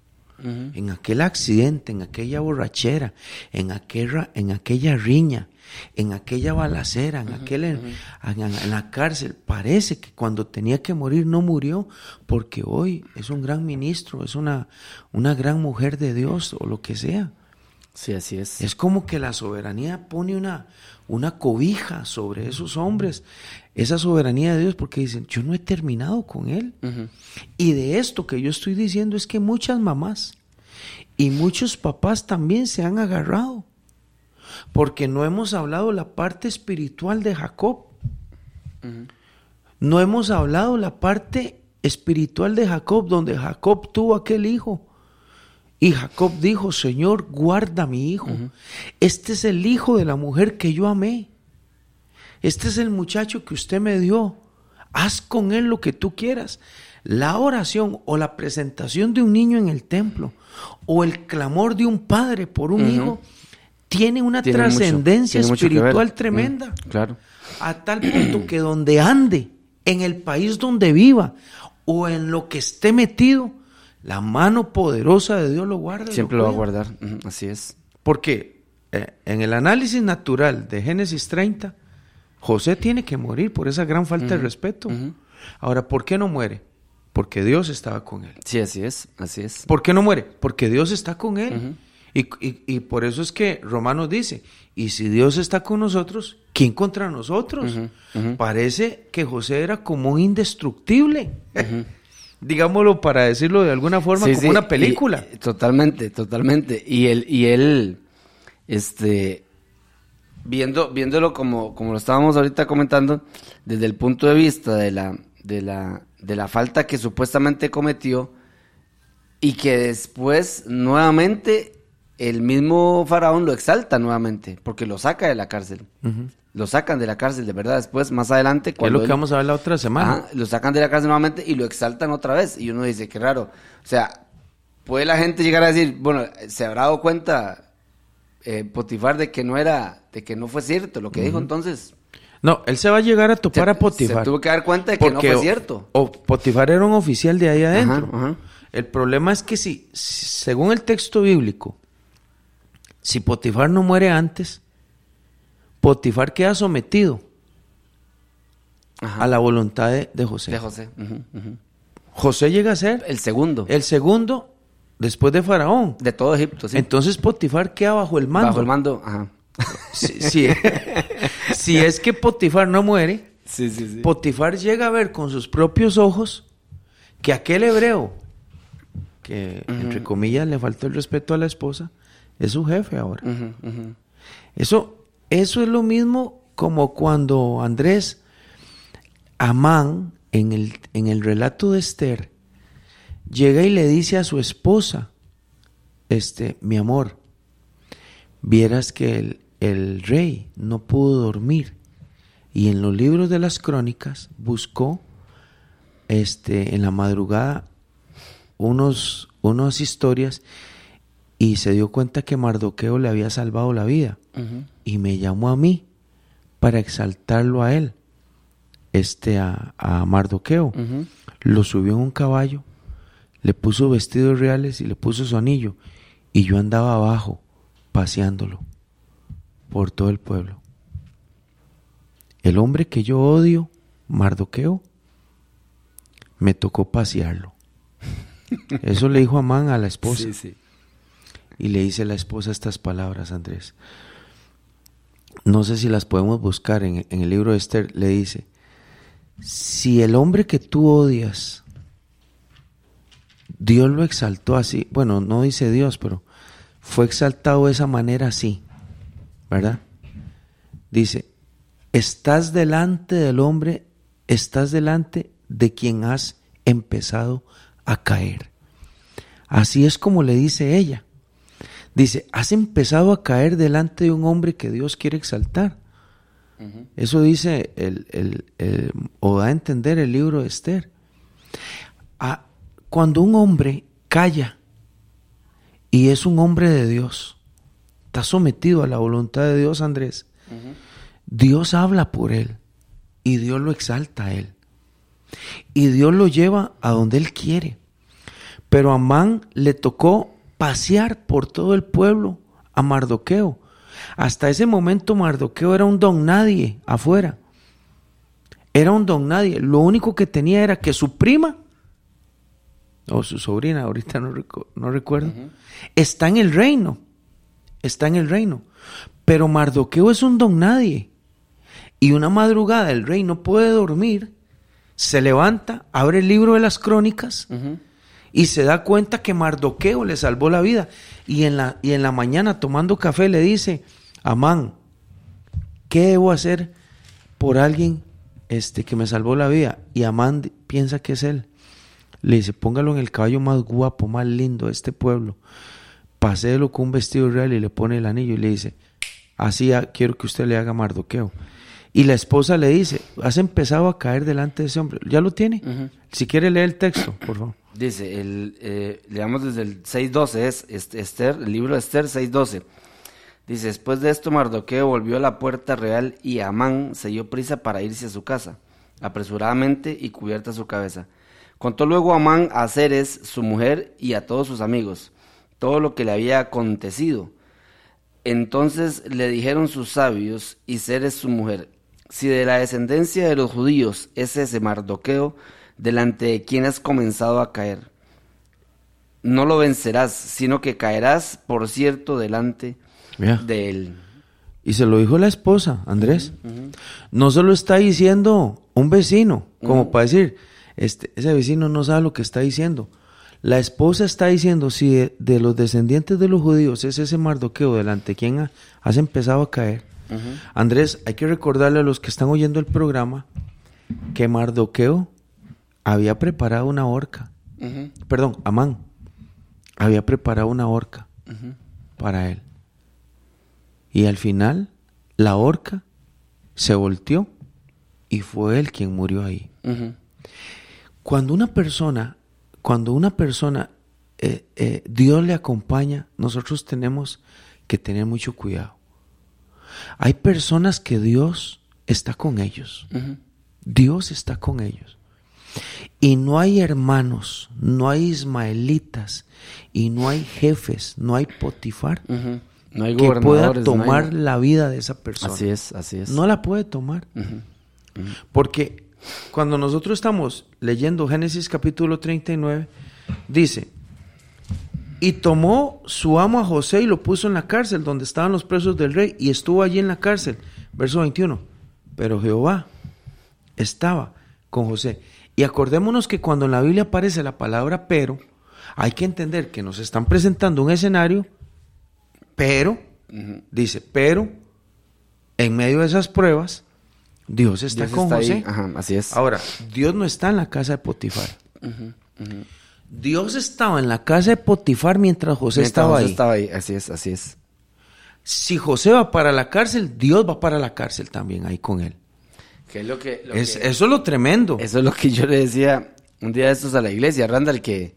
en aquel accidente, en aquella borrachera, en aquella, en aquella riña, en aquella balacera, en, aquel, en la cárcel, parece que cuando tenía que morir no murió, porque hoy es un gran ministro, es una, una gran mujer de Dios o lo que sea. Sí, así es. Es como que la soberanía pone una, una cobija sobre esos hombres, esa soberanía de Dios, porque dicen, yo no he terminado con él. Y de esto que yo estoy diciendo es que muchas mamás y muchos papás también se han agarrado, porque no hemos hablado la parte espiritual de Jacob, no hemos hablado la parte espiritual de Jacob, donde Jacob tuvo aquel hijo. Y Jacob dijo, Señor, guarda a mi hijo. Este es el hijo de la mujer que yo amé. Este es el muchacho que usted me dio. Haz con él lo que tú quieras. La oración o la presentación de un niño en el templo o el clamor de un padre por un hijo tiene una trascendencia espiritual Mm, tremenda claro. a tal punto que donde ande, en el país donde viva o en lo que esté metido, la mano poderosa de Dios lo guarda. Siempre lo va a guardar. Así es. Porque eh, en el análisis natural de Génesis 30, José tiene que morir por esa gran falta de respeto. Ahora, ¿por qué no muere? Porque Dios estaba con él. Sí, así es. Así es. ¿Por qué no muere? Porque Dios está con él. Y, y- y por eso es que Romanos dice, y si Dios está con nosotros, ¿quién contra nosotros? Parece que José era como un indestructible. Digámoslo para decirlo de alguna forma, Sí, como sí, una película. y- totalmente, totalmente. Y él, y él, este, viendo, viéndolo como, como lo estábamos ahorita comentando, desde el punto de vista de la, de la, de la falta que supuestamente cometió, y que después nuevamente el mismo faraón lo exalta nuevamente, porque lo saca de la cárcel. Lo sacan de la cárcel, de verdad. Después, más adelante, Es cuando lo que él- vamos a ver la otra semana. Ajá, lo sacan de la cárcel nuevamente y lo exaltan otra vez. Y uno dice, qué raro. O sea, puede la gente llegar a decir, bueno, se habrá dado cuenta eh, Potifar de que no era, de que no fue cierto lo que dijo entonces. No, él se va a llegar a topar Se- a Potifar. se tuvo que dar cuenta de que no fue cierto. O, Potifar era un oficial de ahí adentro. Ajá, ajá. El problema es que si, según el texto bíblico, si Potifar no muere antes, Potifar queda sometido Ajá. a la voluntad de, de José. De José. José llega a ser El segundo. el segundo después de Faraón. de todo Egipto, sí. Entonces Potifar queda bajo el mando. Bajo el mando. Ajá. Si, si- si es que Potifar no muere, Sí, sí, sí. Potifar llega a ver con sus propios ojos que aquel hebreo, que entre comillas le faltó el respeto a la esposa, es su jefe ahora. Eso, eso es lo mismo como cuando Andrés Amán, en el, en el relato de Esther, llega y le dice a su esposa, este, mi amor, vieras que el, el rey no pudo dormir y en los libros de las crónicas buscó este, en la madrugada unos, unas historias y se dio cuenta que Mardoqueo le había salvado la vida y me llamó a mí para exaltarlo a él, este a, a Mardoqueo. Lo subió en un caballo, le puso vestidos reales y le puso su anillo y yo andaba abajo paseándolo por todo el pueblo. El hombre que yo odio, Mardoqueo, me tocó pasearlo. Eso le dijo Amán a la esposa. Sí, sí. Y le dice la esposa estas palabras, Andrés. No sé si las podemos buscar en, en el libro de Esther. Le dice, si el hombre que tú odias, Dios lo exaltó así, bueno, no dice Dios, pero fue exaltado de esa manera así, ¿verdad? Dice, estás delante del hombre, estás delante de quien has empezado a caer. Así es como le dice ella. Dice, has empezado a caer delante de un hombre que Dios quiere exaltar. Eso dice el, el, el, o da a entender el libro de Esther. Ah, cuando un hombre calla y es un hombre de Dios, está sometido a la voluntad de Dios, Andrés, Dios habla por él y Dios lo exalta a él. Y Dios lo lleva a donde él quiere. Pero a Amán le tocó pasear por todo el pueblo a Mardoqueo. Hasta ese momento Mardoqueo era un don nadie afuera. Era un don nadie. Lo único que tenía era que su prima, o su sobrina, ahorita no, recu no recuerdo, está en el reino. Está en el reino. Pero Mardoqueo es un don nadie. Y una madrugada el rey no puede dormir, se levanta, abre el libro de las crónicas y se da cuenta que Mardoqueo le salvó la vida. Y en la, y en la mañana tomando café le dice, Amán, ¿qué debo hacer por alguien este, que me salvó la vida? Y Amán piensa que es él. Le dice, póngalo en el caballo más guapo, más lindo de este pueblo. Paséelo con un vestido real y le pone el anillo y le dice, así quiero que usted le haga Mardoqueo. Y la esposa le dice, has empezado a caer delante de ese hombre. ¿Ya lo tiene? Uh -huh. Si quiere leer el texto, por favor. Dice, el, eh, leamos desde el 6.12, es Esther, el libro de Esther 6.12. Dice, después de esto Mardoqueo volvió a la puerta real y Amán se dio prisa para irse a su casa, apresuradamente y cubierta su cabeza. Contó luego Amán a Ceres, su mujer, y a todos sus amigos, todo lo que le había acontecido. Entonces le dijeron sus sabios y Ceres su mujer, si de la descendencia de los judíos es ese Mardoqueo, delante de quien has comenzado a caer, no lo vencerás, sino que caerás, por cierto, delante Yeah. de él. Y se lo dijo la esposa, Andrés. Uh -huh. No se lo está diciendo un vecino, como uh -huh. para decir, este, ese vecino no sabe lo que está diciendo. La esposa está diciendo, si de, de los descendientes de los judíos es ese Mardoqueo delante de quien ha, has empezado a caer. Uh -huh. Andrés, hay que recordarle a los que están oyendo el programa que Mardoqueo había preparado una horca. Perdón, Amán había preparado una horca para él. Y al final, la horca se volteó y fue él quien murió ahí. Uh -huh. Cuando una persona, cuando una persona, eh, eh, Dios le acompaña, nosotros tenemos que tener mucho cuidado. Hay personas que Dios está con ellos. Uh -huh. Dios está con ellos. Y no hay hermanos, no hay ismaelitas, y no hay jefes, no hay Potifar. Uh -huh no hay que pueda tomar no hay... la vida de esa persona. Así es, así es. No la puede tomar. Uh -huh. Porque cuando nosotros estamos leyendo Génesis capítulo 39, dice, y tomó su amo a José y lo puso en la cárcel donde estaban los presos del rey y estuvo allí en la cárcel. Verso 21. Pero Jehová estaba con José. Y acordémonos que cuando en la Biblia aparece la palabra pero, hay que entender que nos están presentando un escenario pero, uh -huh. dice, pero en medio de esas pruebas, Dios está Dios con está José. Ajá, así es. Ahora, Dios no está en la casa de Potifar. Uh -huh. Dios estaba en la casa de Potifar mientras José mientras estaba José ahí. estaba ahí. Así es, así es. Si José va para la cárcel, Dios va para la cárcel también ahí con él. Que es lo que, lo es, que, eso es lo tremendo. Eso es lo que yo le decía un día de estos a la iglesia, Randall, que,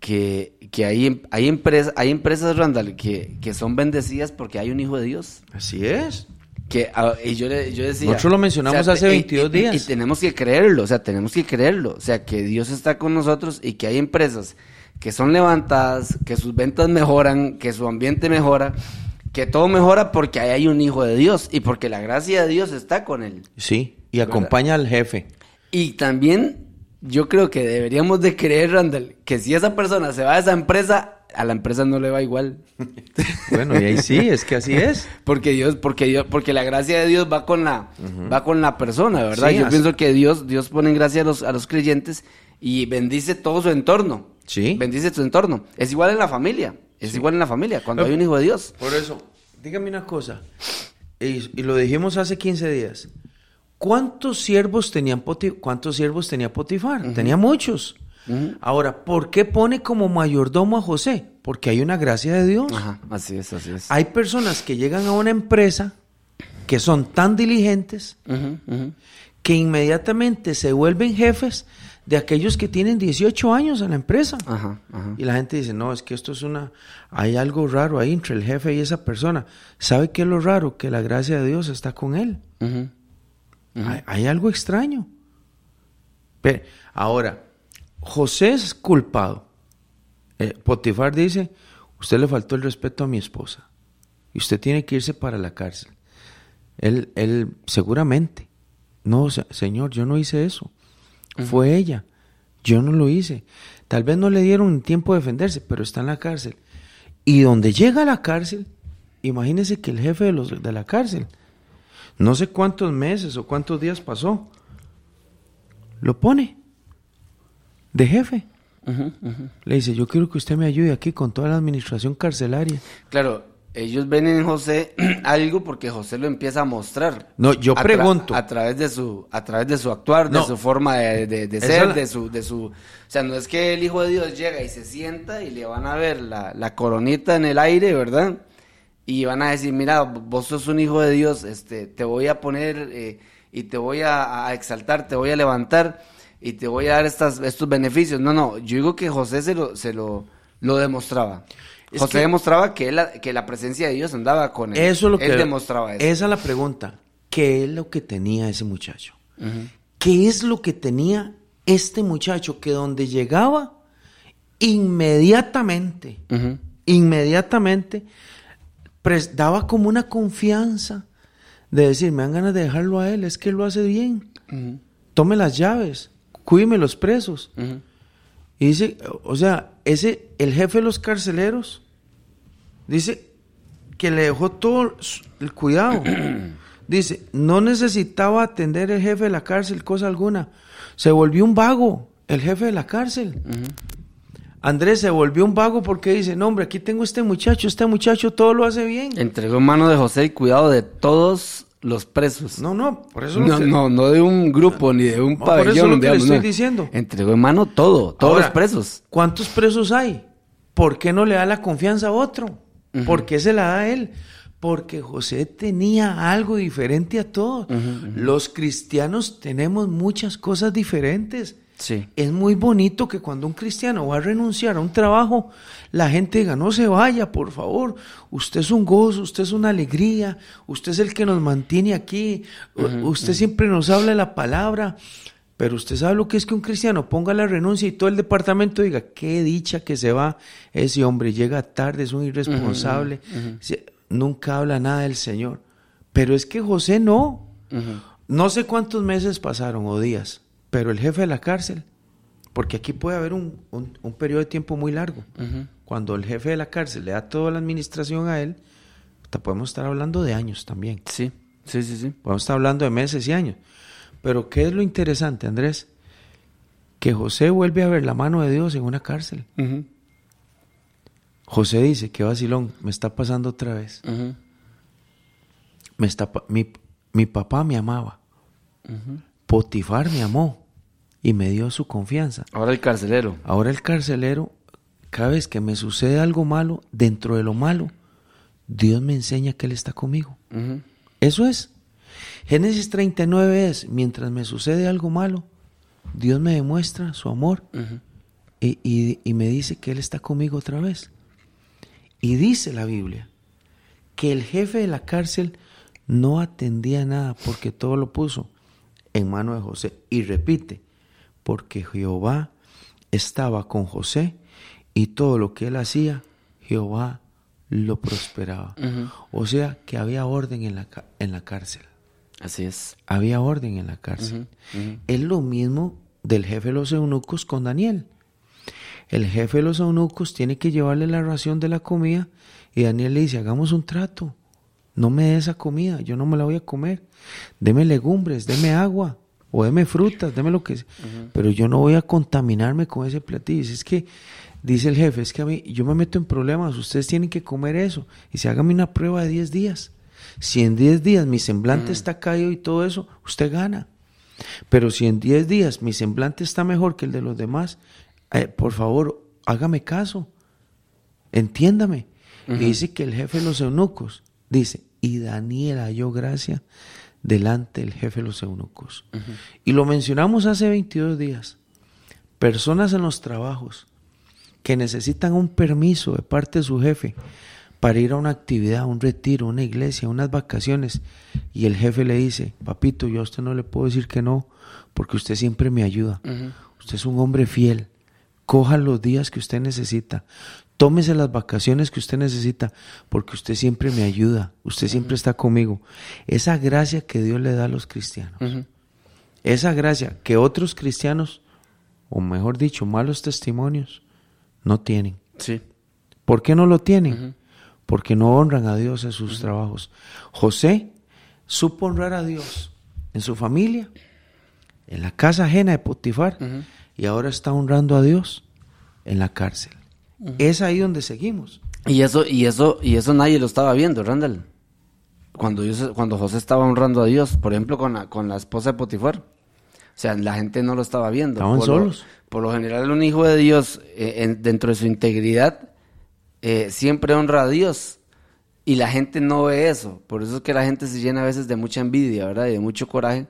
que, que hay, hay, empresas, hay empresas, Randall, que, que son bendecidas porque hay un hijo de Dios. Así es. Que, y yo, le- yo decía... Nosotros lo mencionamos hace te- 22 y- y- días. Y, tenemos que creerlo, o sea, tenemos que creerlo. O sea, que Dios está con nosotros y que hay empresas que son levantadas, que sus ventas mejoran, que su ambiente mejora, que todo mejora porque ahí hay un hijo de Dios y porque la gracia de Dios está con él. Sí. Y acompaña al jefe. Y también yo creo que deberíamos de creer, Randall, que si esa persona se va a esa empresa, a la empresa no le va igual. Bueno, y ahí sí, es que así es. Porque Dios, porque Dios, porque la gracia de Dios va con la, va con la persona, ¿verdad? Sí, Yo así- pienso que Dios, Dios pone en gracia a los, a los creyentes y bendice todo su entorno. Sí. Bendice su entorno. Es igual en la familia. Es igual en la familia, cuando hay un hijo de Dios. Por eso, dígame una cosa. Y, y lo dijimos hace 15 días. ¿Cuántos siervos tenían Poti- cuántos siervos tenía Potifar? Tenía muchos. Ahora, ¿por qué pone como mayordomo a José? Porque hay una gracia de Dios. Ajá, así es, así es. Hay personas que llegan a una empresa que son tan diligentes que inmediatamente se vuelven jefes de aquellos que tienen 18 años en la empresa. Ajá, ajá. Y la gente dice, no, es que esto es una, hay algo raro ahí entre el jefe y esa persona. ¿Sabe qué es lo raro? Que la gracia de Dios está con él. Hay, hay algo extraño. Pero, ahora, José es culpado. Eh, Potifar dice, usted le faltó el respeto a mi esposa y usted tiene que irse para la cárcel. Él, él seguramente, no, se- señor, yo no hice eso. Fue ella. Yo no lo hice. Tal vez no le dieron tiempo de defenderse, pero está en la cárcel. Y donde llega a la cárcel, imagínese que el jefe de, los, de la cárcel, no sé cuántos meses o cuántos días pasó, lo pone de jefe. Le dice, yo quiero que usted me ayude aquí con toda la administración carcelaria. Claro, ellos ven en José algo porque José lo empieza a mostrar. No, yo A pregunto. a través de su a través de su actuar, de su forma de, de- ser, la- de su de su, o sea, no es que el hijo de Dios llega y se sienta y le van a ver la, la coronita en el aire, ¿verdad? Y van a decir, mira, vos sos un hijo de Dios, este, te voy a poner eh, y te voy a, a exaltar, te voy a levantar y te voy a dar estas, estos beneficios. No, no, yo digo que José se lo, se lo, lo demostraba. Es José que- demostraba que, él, que la presencia de Dios andaba con él. Eso es lo que... Él demostraba eso. Esa es la pregunta. ¿Qué es lo que tenía ese muchacho? ¿Qué es lo que tenía este muchacho que donde llegaba inmediatamente, inmediatamente, daba como una confianza de decir, me dan ganas de dejarlo a él, es que él lo hace bien. Tome las llaves, cuídeme los presos. Y dice, o sea, ese, el jefe de los carceleros, dice que le dejó todo el cuidado. Dice, no necesitaba atender el jefe de la cárcel cosa alguna. Se volvió un vago, el jefe de la cárcel. Andrés se volvió un vago porque dice, no hombre, aquí tengo este muchacho, este muchacho todo lo hace bien. Entregó en mano de José el cuidado de todos los presos. No, no, por eso lo No, que- no, no de un grupo ni de un No, por eso pabellón. es lo que le estoy no. diciendo. Entregó en mano todo, todos Ahora, los presos. ¿Cuántos presos hay? ¿Por qué no le da la confianza a otro? ¿Por qué se la da a él? Porque José tenía algo diferente a todos. Los cristianos tenemos muchas cosas diferentes. Sí. Es muy bonito que cuando un cristiano va a renunciar a un trabajo, la gente diga, no se vaya, por favor. Usted es un gozo, usted es una alegría, usted es el que nos mantiene aquí, usted siempre nos habla de la palabra. Pero usted sabe lo que es que un cristiano ponga la renuncia y todo el departamento diga, qué dicha que se va ese hombre, llega tarde, es un irresponsable, nunca habla nada del Señor. Pero es que José no. No sé cuántos meses pasaron o días, pero el jefe de la cárcel, porque aquí puede haber un, un- un periodo de tiempo muy largo. Cuando el jefe de la cárcel le da toda la administración a él, hasta podemos estar hablando de años también. Sí, sí, sí, sí. Podemos estar hablando de meses y años. Pero ¿qué es lo interesante, Andrés? Que José vuelve a ver la mano de Dios en una cárcel. José dice, qué vacilón, me está pasando otra vez. Me está, pa- mi, mi papá me amaba. Potifar me amó y me dio su confianza. Ahora el carcelero. Ahora el carcelero, cada vez que me sucede algo malo, dentro de lo malo, Dios me enseña que Él está conmigo. Eso es. Génesis 39 es, mientras me sucede algo malo, Dios me demuestra su amor y- y me dice que Él está conmigo otra vez. Y dice la Biblia que el jefe de la cárcel no atendía nada porque todo lo puso en mano de José. Y repite, porque Jehová estaba con José y todo lo que él hacía, Jehová lo prosperaba. O sea que había orden en la, en la cárcel. Así es. Había orden en la cárcel. Es lo mismo del jefe de los eunucos con Daniel. El jefe de los eunucos tiene que llevarle la ración de la comida y Daniel le dice, hagamos un trato. No me dé esa comida, yo no me la voy a comer. Deme legumbres, deme agua o deme frutas, deme lo que sea. Pero yo no voy a contaminarme con ese platillo. Dice, Es que, dice el jefe, es que a mí, yo me meto en problemas, ustedes tienen que comer eso. Y se hágame una prueba de 10 días. Si en 10 días mi semblante está caído y todo eso, usted gana. Pero si en 10 días mi semblante está mejor que el de los demás, eh, por favor, hágame caso. Entiéndame. Y dice que el jefe de los eunucos, dice, y Daniel halló gracia delante del jefe de los eunucos. Y lo mencionamos hace 22 días. Personas en los trabajos que necesitan un permiso de parte de su jefe para ir a una actividad, un retiro, una iglesia, unas vacaciones. Y el jefe le dice, papito, yo a usted no le puedo decir que no, porque usted siempre me ayuda. Usted es un hombre fiel. Coja los días que usted necesita. Tómese las vacaciones que usted necesita, porque usted siempre me ayuda. Usted siempre está conmigo. Esa gracia que Dios le da a los cristianos. Esa gracia que otros cristianos, o mejor dicho, malos testimonios, no tienen. Sí. ¿Por qué no lo tienen? Porque no honran a Dios en sus trabajos. José supo honrar a Dios en su familia, en la casa ajena de Potifar, y ahora está honrando a Dios en la cárcel. Es ahí donde seguimos. Y eso, y eso, y eso nadie lo estaba viendo, Randall. Cuando, Dios- cuando José estaba honrando a Dios, por ejemplo, con la, con la esposa de Potifar. O sea, la gente no lo estaba viendo. Estaban por lo- solos. por lo general, un hijo de Dios, eh, en- dentro de su integridad, eh, siempre honra a Dios. Y la gente no ve eso. Por eso es que la gente se llena a veces de mucha envidia, ¿verdad? Y de mucho coraje.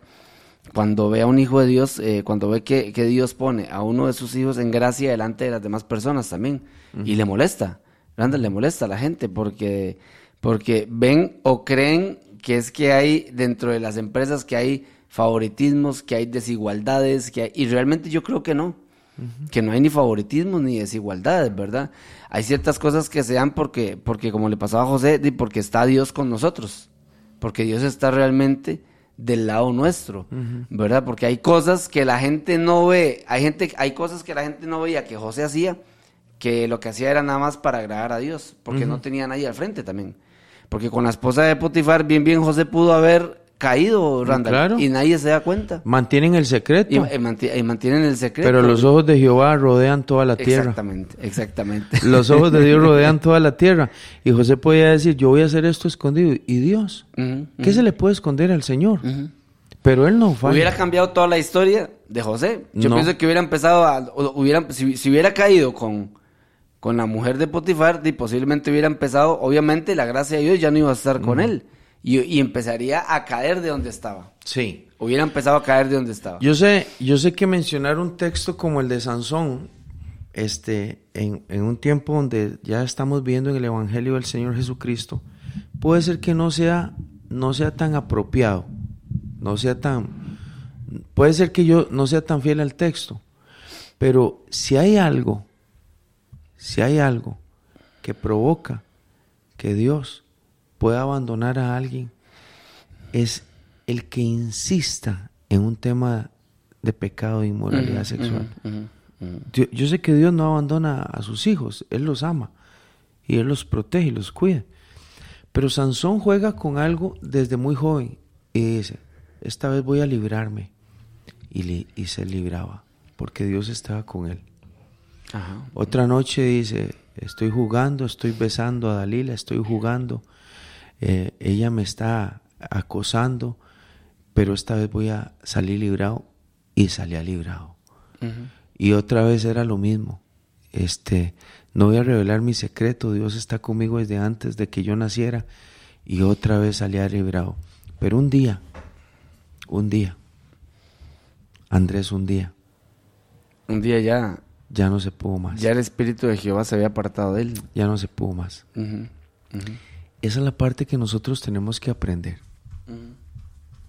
Cuando ve a un hijo de Dios, eh, cuando ve que, que Dios pone a uno de sus hijos en gracia delante de las demás personas también. Y le molesta. Randall, le molesta a la gente porque, porque ven o creen que es que hay dentro de las empresas que hay favoritismos, que hay desigualdades, que hay- y realmente yo creo que no que no hay ni favoritismo ni desigualdades, ¿verdad? Hay ciertas cosas que se dan porque, porque como le pasaba a José, porque está Dios con nosotros, porque Dios está realmente del lado nuestro, ¿verdad? Porque hay cosas que la gente no ve, hay gente, hay cosas que la gente no veía que José hacía, que lo que hacía era nada más para agradar a Dios, porque no tenía nadie al frente también. Porque con la esposa de Potifar, bien bien José pudo haber caído, Randall, claro. y nadie se da cuenta. Mantienen el secreto, Y, y manti- y mantienen el secreto. pero los ojos de Jehová rodean toda la tierra. Exactamente, exactamente. Los ojos de Dios rodean toda la tierra. Y José podía decir, yo voy a hacer esto escondido. ¿Y Dios? Ujú, ¿Qué se le puede esconder al Señor? Pero Él no falla. Hubiera cambiado toda la historia de José. Yo No. pienso que hubiera empezado a, hubiera, si, si hubiera caído con, con la mujer de Potifar, di, posiblemente hubiera empezado, obviamente la gracia de Dios ya no iba a estar con él. Y, y empezaría a caer de donde estaba. Sí. Hubiera empezado a caer de donde estaba. Yo sé, yo sé que mencionar un texto como el de Sansón, este, en, en un tiempo donde ya estamos viendo en el Evangelio del Señor Jesucristo, puede ser que no sea, no sea tan apropiado, no sea tan, puede ser que yo no sea tan fiel al texto, pero si hay algo, si hay algo que provoca que Dios pueda abandonar a alguien, es el que insista en un tema de pecado e inmoralidad sexual. Yo, yo sé que Dios no abandona a sus hijos, Él los ama y Él los protege y los cuida. Pero Sansón juega con algo desde muy joven y dice, esta vez voy a librarme. Y, li- y se libraba, porque Dios estaba con él. Ajá. Otra noche dice, estoy jugando, estoy besando a Dalila, estoy jugando, eh, ella me está acosando, pero esta vez voy a salir librado y salía librado. Y otra vez era lo mismo, este, no voy a revelar mi secreto, Dios está conmigo desde antes de que yo naciera y otra vez salía librado. Pero un día, un día, Andrés un día, Un día ya ya no se pudo más. Ya el Espíritu de Jehová se había apartado de él. Ya no se pudo más. Esa es la parte que nosotros tenemos que aprender.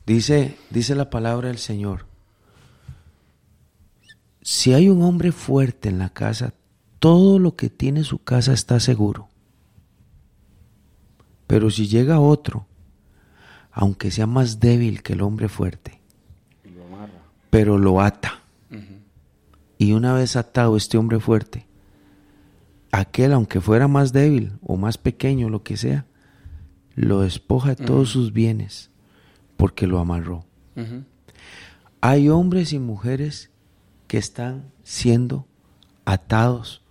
Dice, dice la palabra del Señor. Si hay un hombre fuerte en la casa, todo lo que tiene su casa está seguro. Pero si llega otro, aunque sea más débil que el hombre fuerte, lo amarra. pero lo ata, y una vez atado este hombre fuerte, aquel, aunque fuera más débil o más pequeño, lo que sea, lo despoja de todos sus bienes porque lo amarró. Hay hombres y mujeres que están siendo atados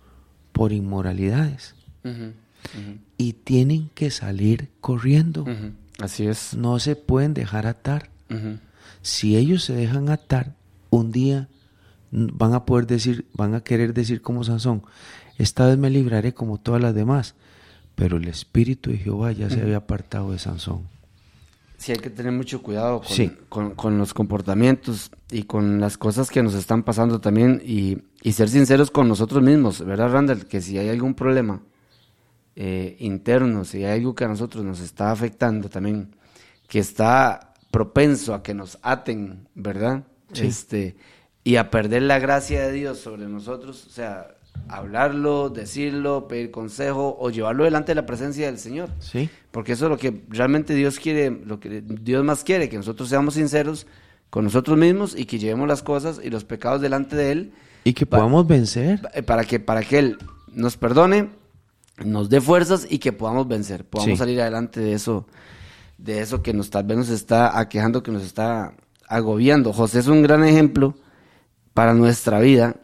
por inmoralidades y tienen que salir corriendo. Así es. No se pueden dejar atar. Si ellos se dejan atar, un día van a poder decir, van a querer decir como Sansón, esta vez me libraré como todas las demás. Pero el espíritu de Jehová ya se había apartado de Sansón. Sí, hay que tener mucho cuidado con, Sí. con- con los comportamientos y con las cosas que nos están pasando también y, y ser sinceros con nosotros mismos, ¿verdad, Randall? Que si hay algún problema eh, interno, si hay algo que a nosotros nos está afectando también, que está propenso a que nos aten, ¿verdad? Sí. Este, y a perder la gracia de Dios sobre nosotros, o sea, hablarlo, decirlo, pedir consejo o llevarlo delante de la presencia del Señor. ¿Sí? Porque eso es lo que realmente Dios quiere, lo que Dios más quiere, que nosotros seamos sinceros con nosotros mismos y que llevemos las cosas y los pecados delante de Él Y que podamos vencer. para que, para que Él nos perdone, nos dé fuerzas y que podamos vencer, podamos Sí. salir adelante de eso, de eso que nos tal vez nos está aquejando, que nos está agobiando. José es un gran ejemplo para nuestra vida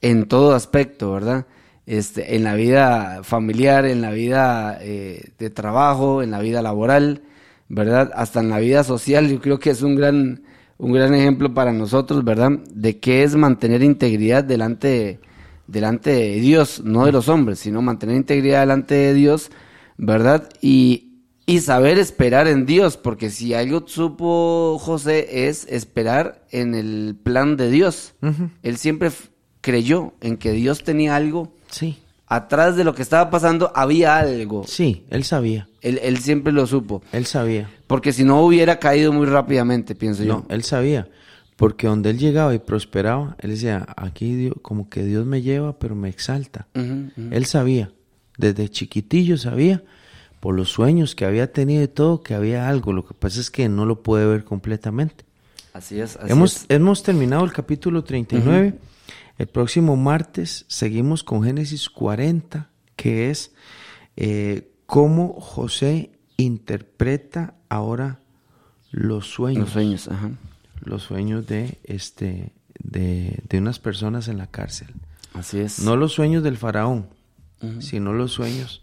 en todo aspecto, ¿verdad? Este, en la vida familiar, en la vida eh, de trabajo, en la vida laboral, ¿verdad? Hasta en la vida social, yo creo que es un gran, un gran ejemplo para nosotros, ¿verdad? De qué es mantener integridad delante de, delante de Dios, no de los hombres, sino mantener integridad delante de Dios, ¿verdad? Y, y saber esperar en Dios, porque si algo supo José es esperar en el plan de Dios. Él siempre creyó en que Dios tenía algo. Sí, Atrás de lo que estaba pasando había algo. sí, él sabía, Él, él siempre lo supo. él sabía. Porque si no hubiera caído muy rápidamente, pienso No, yo. él sabía. Porque donde él llegaba y prosperaba, él decía, aquí Dios- como que Dios me lleva, pero me exalta. Él sabía, desde chiquitillo sabía, por los sueños que había tenido y todo, que había algo. Lo que pasa es que no lo puede ver completamente. Así es. Así Hemos, es. hemos terminado el capítulo 39. El próximo martes seguimos con Génesis 40, que es eh, cómo José interpreta ahora los sueños. Los sueños, ajá. los sueños de, este, de, de unas personas en la cárcel. Así es. No los sueños del faraón, sino los sueños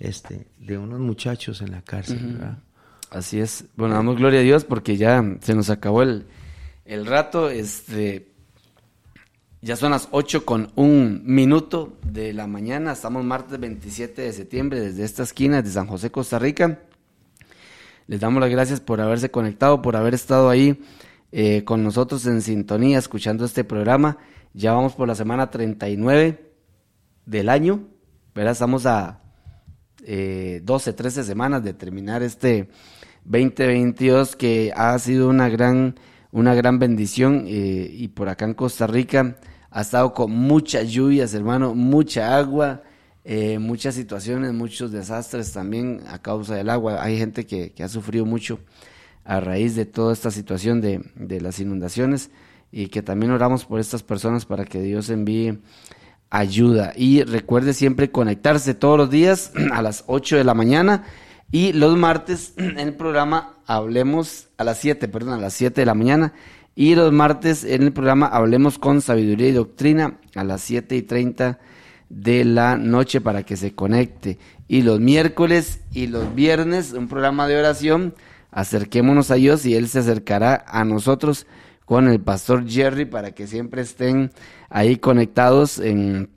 este, de unos muchachos en la cárcel. ¿verdad? Así es. Bueno, damos gloria a Dios porque ya se nos acabó el, el rato. Este, ya son las 8 con un minuto de la mañana. Estamos martes 27 de septiembre desde esta esquina de San José, Costa Rica. Les damos las gracias por haberse conectado, por haber estado ahí eh, con nosotros en sintonía, escuchando este programa. Ya vamos por la semana 39 del año, ¿verdad? Estamos a eh, 12, 13 semanas de terminar este 2022 que ha sido una gran, una gran bendición eh, y por acá en Costa Rica ha estado con muchas lluvias, hermano, mucha agua, eh, muchas situaciones, muchos desastres también a causa del agua. Hay gente que, ha sufrido mucho a raíz de toda esta situación de, de las inundaciones y que también oramos por estas personas para que Dios envíe ayuda. Y recuerde siempre conectarse todos los días a las 8 de la mañana y los martes en el programa Hablemos a las 7, perdón, a las 7 de la mañana. Y los martes en el programa Hablemos con Sabiduría y Doctrina a las 7 y 30 de la noche para que se conecte. Y los miércoles y los viernes un programa de oración. Acerquémonos a Dios y Él se acercará a nosotros con el pastor Jerry para que siempre estén ahí conectados en,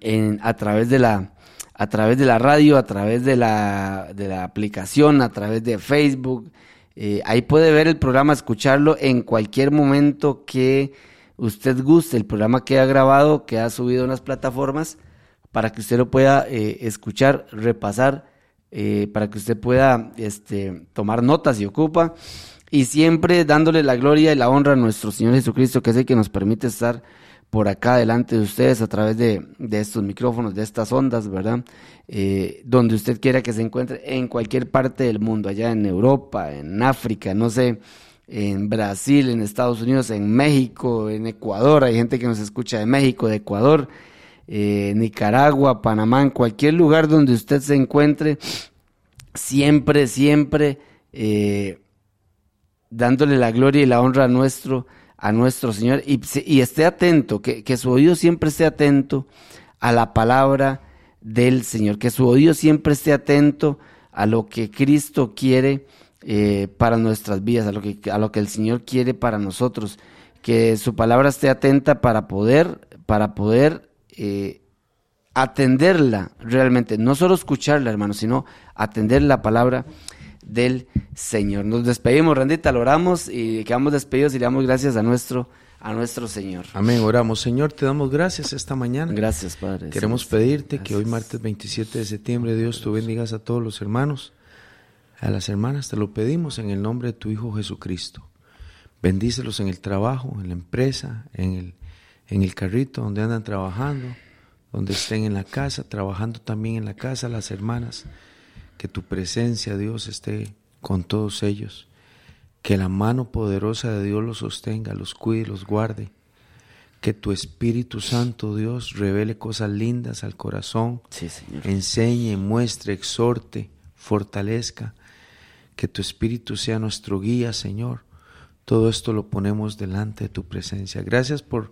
en- a través de la a través de la radio, a través de la, de la aplicación, a través de Facebook. Eh, ahí puede ver el programa, escucharlo en cualquier momento que usted guste, el programa queda grabado, queda subido en las plataformas para que usted lo pueda eh, escuchar, repasar, eh, para que usted pueda este, tomar notas y ocupa. Y siempre dándole la gloria y la honra a nuestro Señor Jesucristo, que es el que nos permite estar por acá delante de ustedes a través de, estos micrófonos, de estas ondas, ¿verdad? Eh, donde usted quiera que se encuentre en cualquier parte del mundo, allá en Europa, en África, no sé, en Brasil, en Estados Unidos, en México, en Ecuador, hay gente que nos escucha de México, de Ecuador, eh, Nicaragua, Panamá, en cualquier lugar donde usted se encuentre, siempre, siempre eh, dándole la gloria y la honra a nuestro a nuestro Señor y, esté atento, que, que, su oído siempre esté atento a la palabra del Señor, que su oído siempre esté atento a lo que Cristo quiere eh, para nuestras vidas, a lo, que, a lo que el Señor quiere para nosotros, que su palabra esté atenta para poder, para poder eh, atenderla realmente, no solo escucharla, hermano, sino atender la palabra del Señor. Nos despedimos, Randita, lo oramos y quedamos despedidos y le damos gracias a nuestro a nuestro Señor. Amén, oramos. Señor, te damos gracias esta mañana. Gracias, Padre. Queremos pedirte que hoy, martes 27 de septiembre, Dios, tú bendigas a todos los hermanos, a las hermanas, te lo pedimos en el nombre de tu Hijo Jesucristo. Bendícelos en el trabajo, en la empresa, en el, en el carrito donde andan trabajando, donde estén en la casa, trabajando también en la casa, las hermanas que tu presencia, Dios, esté con todos ellos, que la mano poderosa de Dios los sostenga, los cuide, los guarde, que tu Espíritu Santo, Dios, revele cosas lindas al corazón, enseñe, muestre, exhorte, fortalezca, que tu Espíritu sea nuestro guía, Señor. Todo esto lo ponemos delante de tu presencia. Gracias por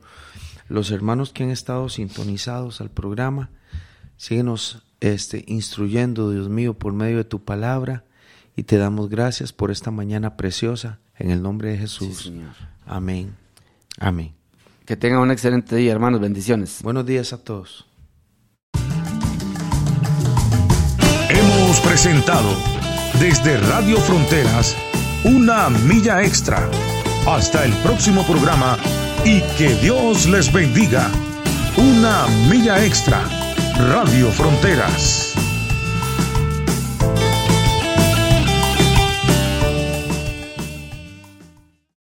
los hermanos que han estado sintonizados al programa. Síguenos este, instruyendo, Dios mío, por medio de tu palabra. Y te damos gracias por esta mañana preciosa. En el nombre de Jesús. Amén. Amén. Que tengan un excelente día, hermanos. Bendiciones. Buenos días a todos. Hemos presentado desde Radio Fronteras una milla extra. Hasta el próximo programa y que Dios les bendiga. Una milla extra Radio Fronteras.